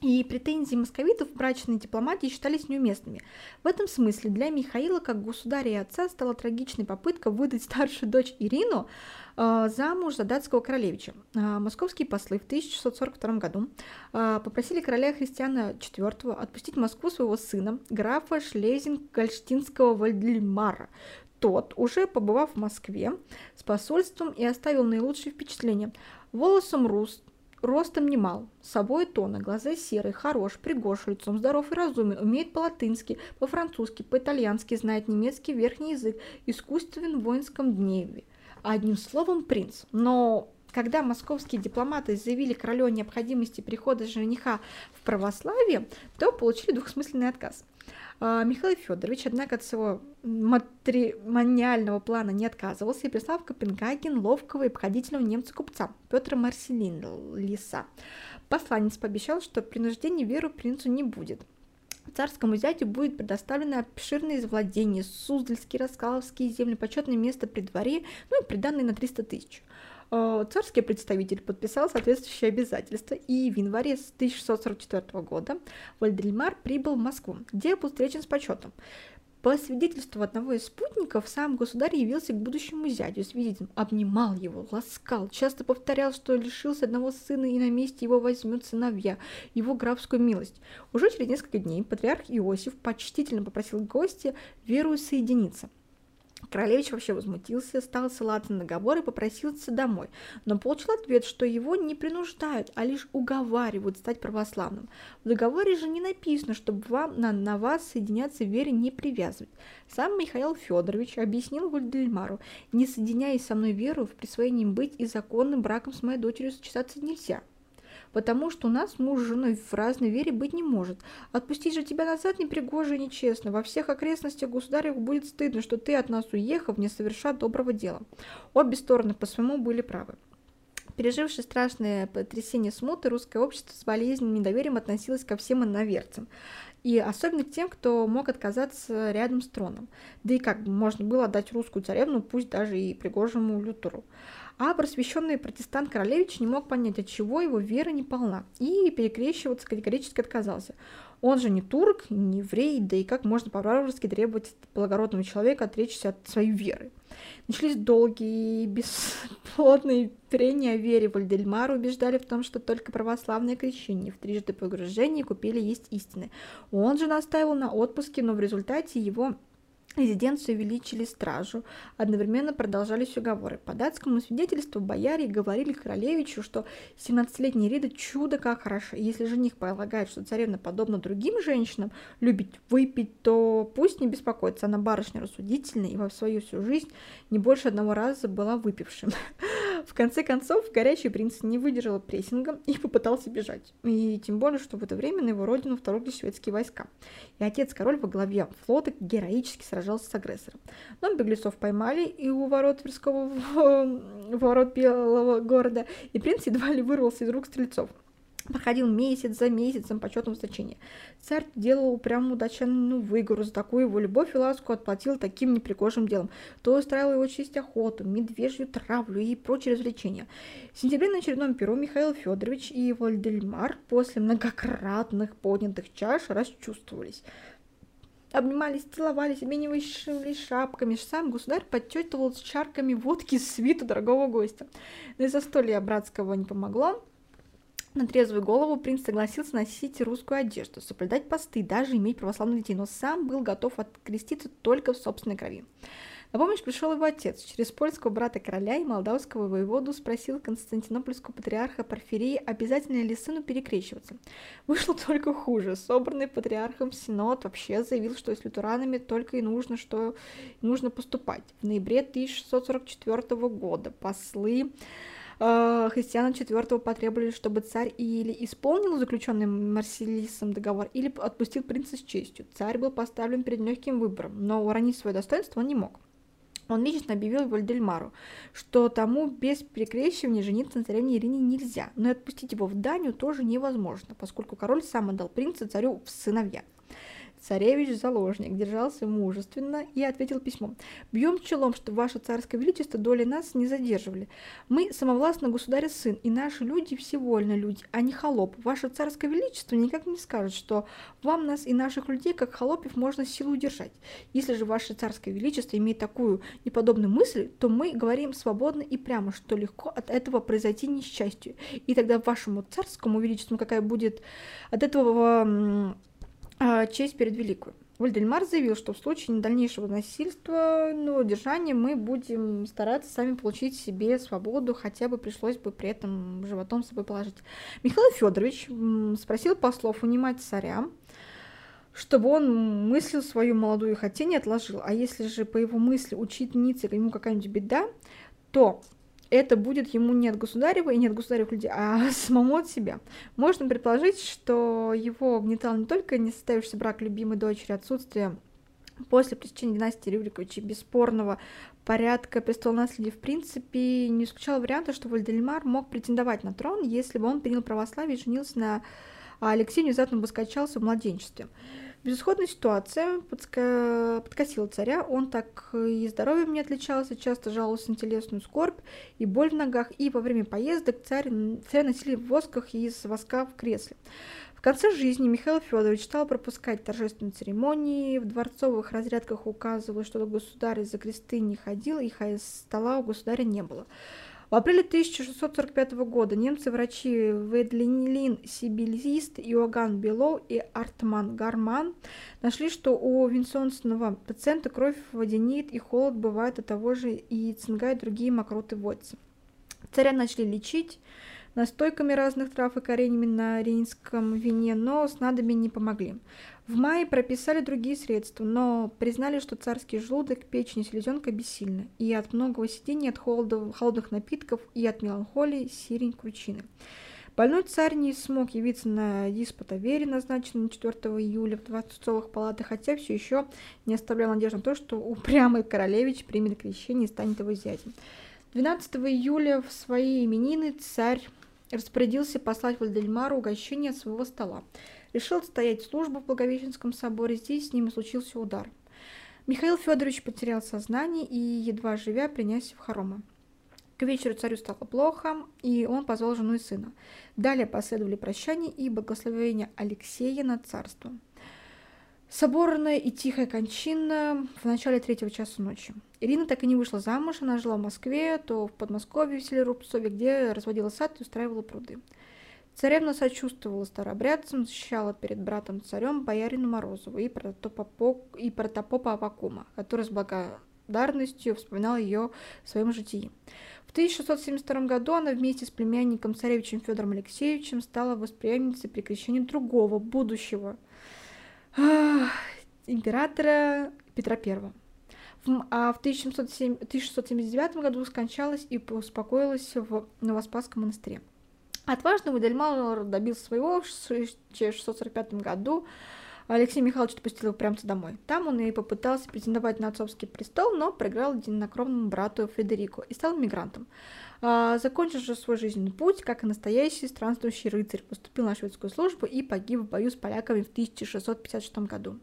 И претензии московитов в брачной дипломатии считались неуместными. В этом смысле для Михаила, как государя и отца, стала трагичной попытка выдать старшую дочь Ирину э, замуж за датского королевича. Э, московские послы в 1642 году э, попросили короля Христиана IV отпустить в Москву своего сына, графа Шлезинг-Гольштинского Вальдельмара. Тот, уже побывав в Москве с посольством и оставил наилучшие впечатления. Волосом рус, Ростом немал, собой тона, глаза серые, хорош, пригож, лицом здоров и разумен, умеет по-латынски, по-французски, по-итальянски, знает немецкий верхний язык, искусствен в воинском гневе. Одним словом, принц. Но когда московские дипломаты заявили королю о необходимости прихода жениха в православие, то получили двухсмысленный отказ – Михаил Федорович, однако, от своего матримониального плана не отказывался и прислал в Копенгаген ловкого и обходительного немца-купца Петра Марселинлиса. Посланец пообещал, что принуждения веру принцу не будет. Царскому зятю будет предоставлено обширное владение, Суздальские, Раскаловские земли, почетное место при дворе, ну и приданные на 300 тысяч. Э, царский представитель подписал соответствующие обязательства, и в январе 1644 года Вальдельмар прибыл в Москву, где был встречен с почетом. По свидетельству одного из спутников, сам государь явился к будущему зятю с визитом, обнимал его, ласкал, часто повторял, что лишился одного сына и на месте его возьмет сыновья, его графскую милость. Уже через несколько дней патриарх Иосиф почтительно попросил гостя веру соединиться. Королевич вообще возмутился, стал ссылаться на договор и попросился домой, но получил ответ, что его не принуждают, а лишь уговаривают стать православным. В договоре же не написано, чтобы вам, на, на вас соединяться в вере не привязывать. Сам Михаил Федорович объяснил Вальдельмару, не соединяясь со мной веру, в присвоении быть и законным браком с моей дочерью сочетаться нельзя потому что у нас муж с женой в разной вере быть не может. Отпустить же тебя назад непригоже и нечестно. Во всех окрестностях государев будет стыдно, что ты от нас уехав, не соверша доброго дела. Обе стороны по-своему были правы. Переживши страшное потрясение смуты, русское общество с болезненным недоверием относилось ко всем иноверцам, и особенно к тем, кто мог отказаться рядом с троном. Да и как можно было отдать русскую царевну, пусть даже и пригожему Лютеру. А просвещенный протестант Королевич не мог понять, от чего его вера не полна, и перекрещиваться категорически отказался. Он же не турок, не еврей, да и как можно по-варварски требовать от благородного человека отречься от своей веры. Начались долгие бесплодные прения о вере. Вальдельмара убеждали в том, что только православное крещение в трижды погружении купили есть истины. Он же настаивал на отпуске, но в результате его резиденцию увеличили стражу. Одновременно продолжались уговоры. По датскому свидетельству бояре говорили королевичу, что 17-летняя Рида чудо как хорошо. Если жених полагает, что царевна подобно другим женщинам любит выпить, то пусть не беспокоится. Она барышня рассудительная и во свою всю жизнь не больше одного раза была выпившим. В конце концов, горячий принц не выдержал прессинга и попытался бежать. И тем более, что в это время на его родину вторглись шведские войска. И отец-король во главе флота героически сражался с агрессором. Но беглецов поймали и у ворот Тверского [laughs] ворот Белого города, и принц едва ли вырвался из рук стрельцов. Проходил месяц за месяцем почетом встречения. Царь делал прям удачную выгору за такую его любовь и ласку отплатил таким непригожим делом. То устраивал его честь охоту, медвежью травлю и прочие развлечения. В сентябре на очередном перу Михаил Федорович и Вальдельмар после многократных поднятых чаш расчувствовались обнимались, целовались, обменивались шапками. Сам государь подчетывал с чарками водки свиту дорогого гостя. Но и застолье братского не помогло. На трезвую голову принц согласился носить русскую одежду, соблюдать посты, даже иметь православных детей, но сам был готов откреститься только в собственной крови. На помощь пришел его отец. Через польского брата короля и молдавского воеводу спросил константинопольского патриарха Порфирия, обязательно ли сыну перекрещиваться. Вышло только хуже. Собранный патриархом Синод вообще заявил, что с лютеранами только и нужно, что нужно поступать. В ноябре 1644 года послы э, христианам IV потребовали, чтобы царь или исполнил заключенный Марселисом договор, или отпустил принца с честью. Царь был поставлен перед легким выбором, но уронить свое достоинство он не мог. Он лично объявил Вальдельмару, что тому без перекрещивания жениться на царевне Ирине нельзя, но и отпустить его в Данию тоже невозможно, поскольку король сам отдал принца царю в сыновья. Царевич заложник держался мужественно и ответил письмом. «Бьем челом, что ваше царское величество доли нас не задерживали. Мы самовластно государя сын, и наши люди все вольно люди, а не холоп. Ваше царское величество никак не скажет, что вам нас и наших людей, как холопев, можно силу удержать. Если же ваше царское величество имеет такую неподобную мысль, то мы говорим свободно и прямо, что легко от этого произойти несчастью. И тогда вашему царскому величеству какая будет от этого честь перед великую. Вальдельмар заявил, что в случае дальнейшего насильства, ну, удержания мы будем стараться сами получить себе свободу, хотя бы пришлось бы при этом животом собой положить. Михаил Федорович спросил послов унимать царя, чтобы он мыслил свою молодую хотение отложил. А если же по его мысли учительнице ему какая-нибудь беда, то это будет ему не от государева и не от государевых людей, а [laughs] самому от себя. Можно предположить, что его угнетал не только не состоявшийся брак любимой дочери, отсутствие после пресечения династии Рюриковичей бесспорного порядка престолонаследия в принципе не исключал варианта, что Вальдельмар мог претендовать на трон, если бы он принял православие и женился на Алексее, внезапно бы скачался в младенчестве. Безысходная ситуация подска... подкосила царя, он так и здоровьем не отличался, часто жаловался на телесную скорбь и боль в ногах, и во время поездок царь, царя носили в восках из воска в кресле. В конце жизни Михаил Федорович стал пропускать торжественные церемонии, в дворцовых разрядках указывал, что государь за кресты не ходил, и стола у государя не было. В апреле 1645 года немцы-врачи Ведлинилин Сибилист, Иоганн Белоу и Артман Гарман нашли, что у винсонсного пациента кровь водянеет и холод бывает от того же и цинга и другие мокроты водятся. Царя начали лечить настойками разных трав и коренями на рейнском вине, но снадобья не помогли. В мае прописали другие средства, но признали, что царский желудок, печень и селезенка бессильны, и от многого сидения, от холода, холодных напитков и от меланхолии сирень кручины. Больной царь не смог явиться на диспут о вере, назначенный на 4 июля в дворцовых палатах, хотя все еще не оставлял надежды на то, что упрямый королевич примет крещение и станет его зятем. 12 июля в свои именины царь распорядился послать Вальдельмару угощение от своего стола решил стоять службу в Благовещенском соборе. Здесь с ними случился удар. Михаил Федорович потерял сознание и, едва живя, принесся в хоромы. К вечеру царю стало плохо, и он позвал жену и сына. Далее последовали прощания и благословения Алексея над царством. Соборная и тихая кончина в начале третьего часа ночи. Ирина так и не вышла замуж, она жила в Москве, то в Подмосковье, в селе Рубцове, где разводила сад и устраивала пруды. Царевна сочувствовала старобрядцам, защищала перед братом-царем боярину Морозову и протопопа, и протопопа Авакума, который с благодарностью вспоминал ее в своем житии. В 1672 году она вместе с племянником царевичем Федором Алексеевичем стала восприемницей при крещении другого, будущего императора Петра I. А в 1679 году скончалась и успокоилась в Новоспасском монастыре. Отважный Модельмауэр добился своего в 1645 году. Алексей Михайлович отпустил его прямо домой. Там он и попытался претендовать на отцовский престол, но проиграл единокровному брату Фредерику и стал мигрантом. А, закончил же свой жизненный путь, как и настоящий странствующий рыцарь, поступил на шведскую службу и погиб в бою с поляками в 1656 году.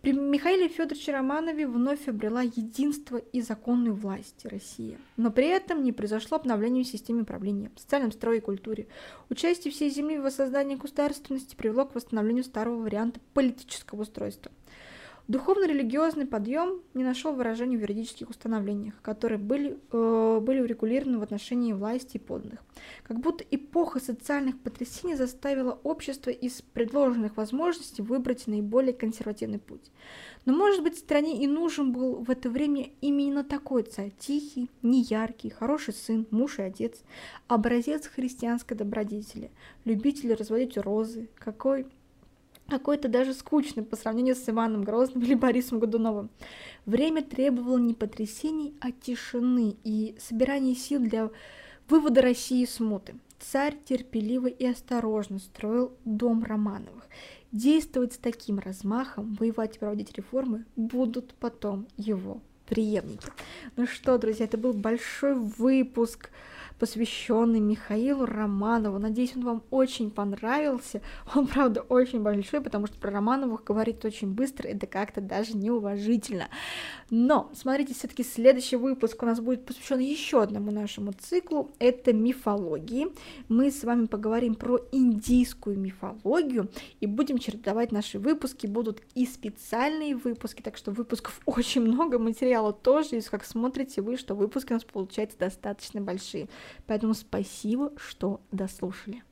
При Михаиле Федоровиче Романове вновь обрела единство и законную власть Россия. Но при этом не произошло обновление в системе правления, социальном строе и культуре. Участие всей земли в воссоздании государственности привело к восстановлению старого варианта политического устройства. Духовно-религиозный подъем не нашел выражения в юридических установлениях, которые были, э, были урегулированы в отношении власти и подданных. Как будто эпоха социальных потрясений заставила общество из предложенных возможностей выбрать наиболее консервативный путь. Но, может быть, стране и нужен был в это время именно такой царь, тихий, неяркий, хороший сын, муж и отец, образец христианской добродетели, любитель разводить розы, какой какой-то даже скучный по сравнению с Иваном Грозным или Борисом Годуновым. Время требовало не потрясений, а тишины и собирания сил для вывода России из смуты. Царь терпеливо и осторожно строил дом Романовых. Действовать с таким размахом, воевать и проводить реформы будут потом его преемники. Ну что, друзья, это был большой выпуск посвященный Михаилу Романову. Надеюсь, он вам очень понравился. [laughs] Он, правда, очень большой, потому что про Романовых говорит очень быстро, это как-то даже неуважительно. Но смотрите, все-таки следующий выпуск у нас будет посвящен еще одному нашему циклу. Это мифологии. Мы с вами поговорим про индийскую мифологию и будем чередовать наши выпуски. Будут и специальные выпуски, так что выпусков [laughs] очень много, материала тоже. И как смотрите вы, что выпуски у нас получаются достаточно большие. Поэтому спасибо, что дослушали.